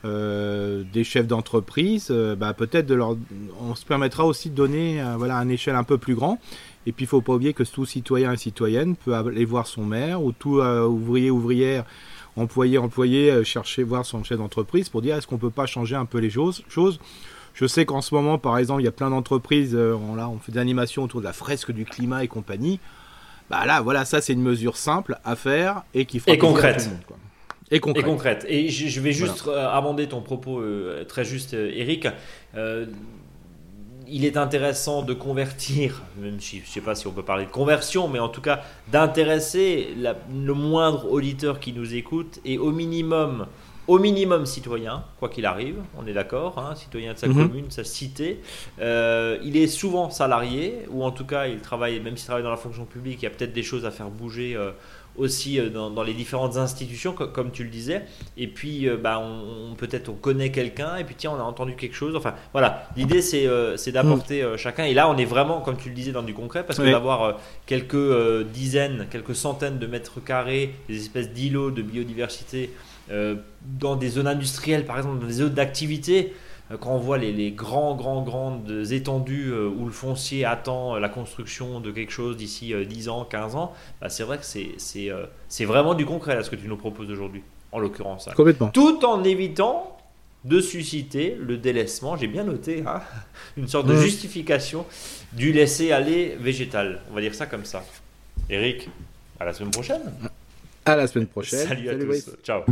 euh, des chefs d'entreprise. bah, peut-être de leur, on se permettra aussi de donner voilà, à une échelle un peu plus grand. Et puis il ne faut pas oublier que tout citoyen et citoyenne peut aller voir son maire ou tout ouvrier ouvrière employé, employé, euh, chercher, voir son chef d'entreprise pour dire est-ce qu'on peut pas changer un peu les choses? Je sais qu'en ce moment, par exemple, il y a plein d'entreprises, euh, on, on fait des animations autour de la fresque du climat et compagnie. Bah là, voilà, ça c'est une mesure simple à faire et qui fera et concrète. Et concrète. Et concrète. Et je vais juste euh, amender ton propos très juste, Eric il est intéressant de convertir, même si je ne sais pas si on peut parler de conversion, mais en tout cas d'intéresser le moindre auditeur qui nous écoute et au minimum, au minimum citoyen, quoi qu'il arrive, on est d'accord, hein, citoyen de sa mhm. commune, de sa cité. Euh, il est souvent salarié, ou en tout cas il travaille, même s'il travaille dans la fonction publique, il y a peut-être des choses à faire bouger. Euh, aussi euh, dans, les différentes institutions, comme, tu le disais. Et puis, bah, on, peut-être on connaît quelqu'un, et puis tiens, on a entendu quelque chose. Enfin, voilà, l'idée c'est d'apporter mm. chacun. Et là, on est vraiment, comme tu le disais, dans du concret, parce que d'avoir quelques dizaines, quelques centaines de mètres carrés, des espèces d'îlots de biodiversité dans des zones industrielles, par exemple, dans des zones d'activité. Euh, quand on voit les, grands, grands, grandes étendues euh, où le foncier attend la construction de quelque chose d'ici 10 euh, ans, 15 ans, bah, c'est vrai que c'est vraiment du concret là, ce que tu nous proposes aujourd'hui, en l'occurrence. Complètement. Tout en évitant de susciter le délaissement, j'ai bien noté, hein, une sorte de justification du laisser-aller végétal. On va dire ça comme ça. Eric, à la semaine prochaine. À la semaine prochaine. Salut à tous. Ciao.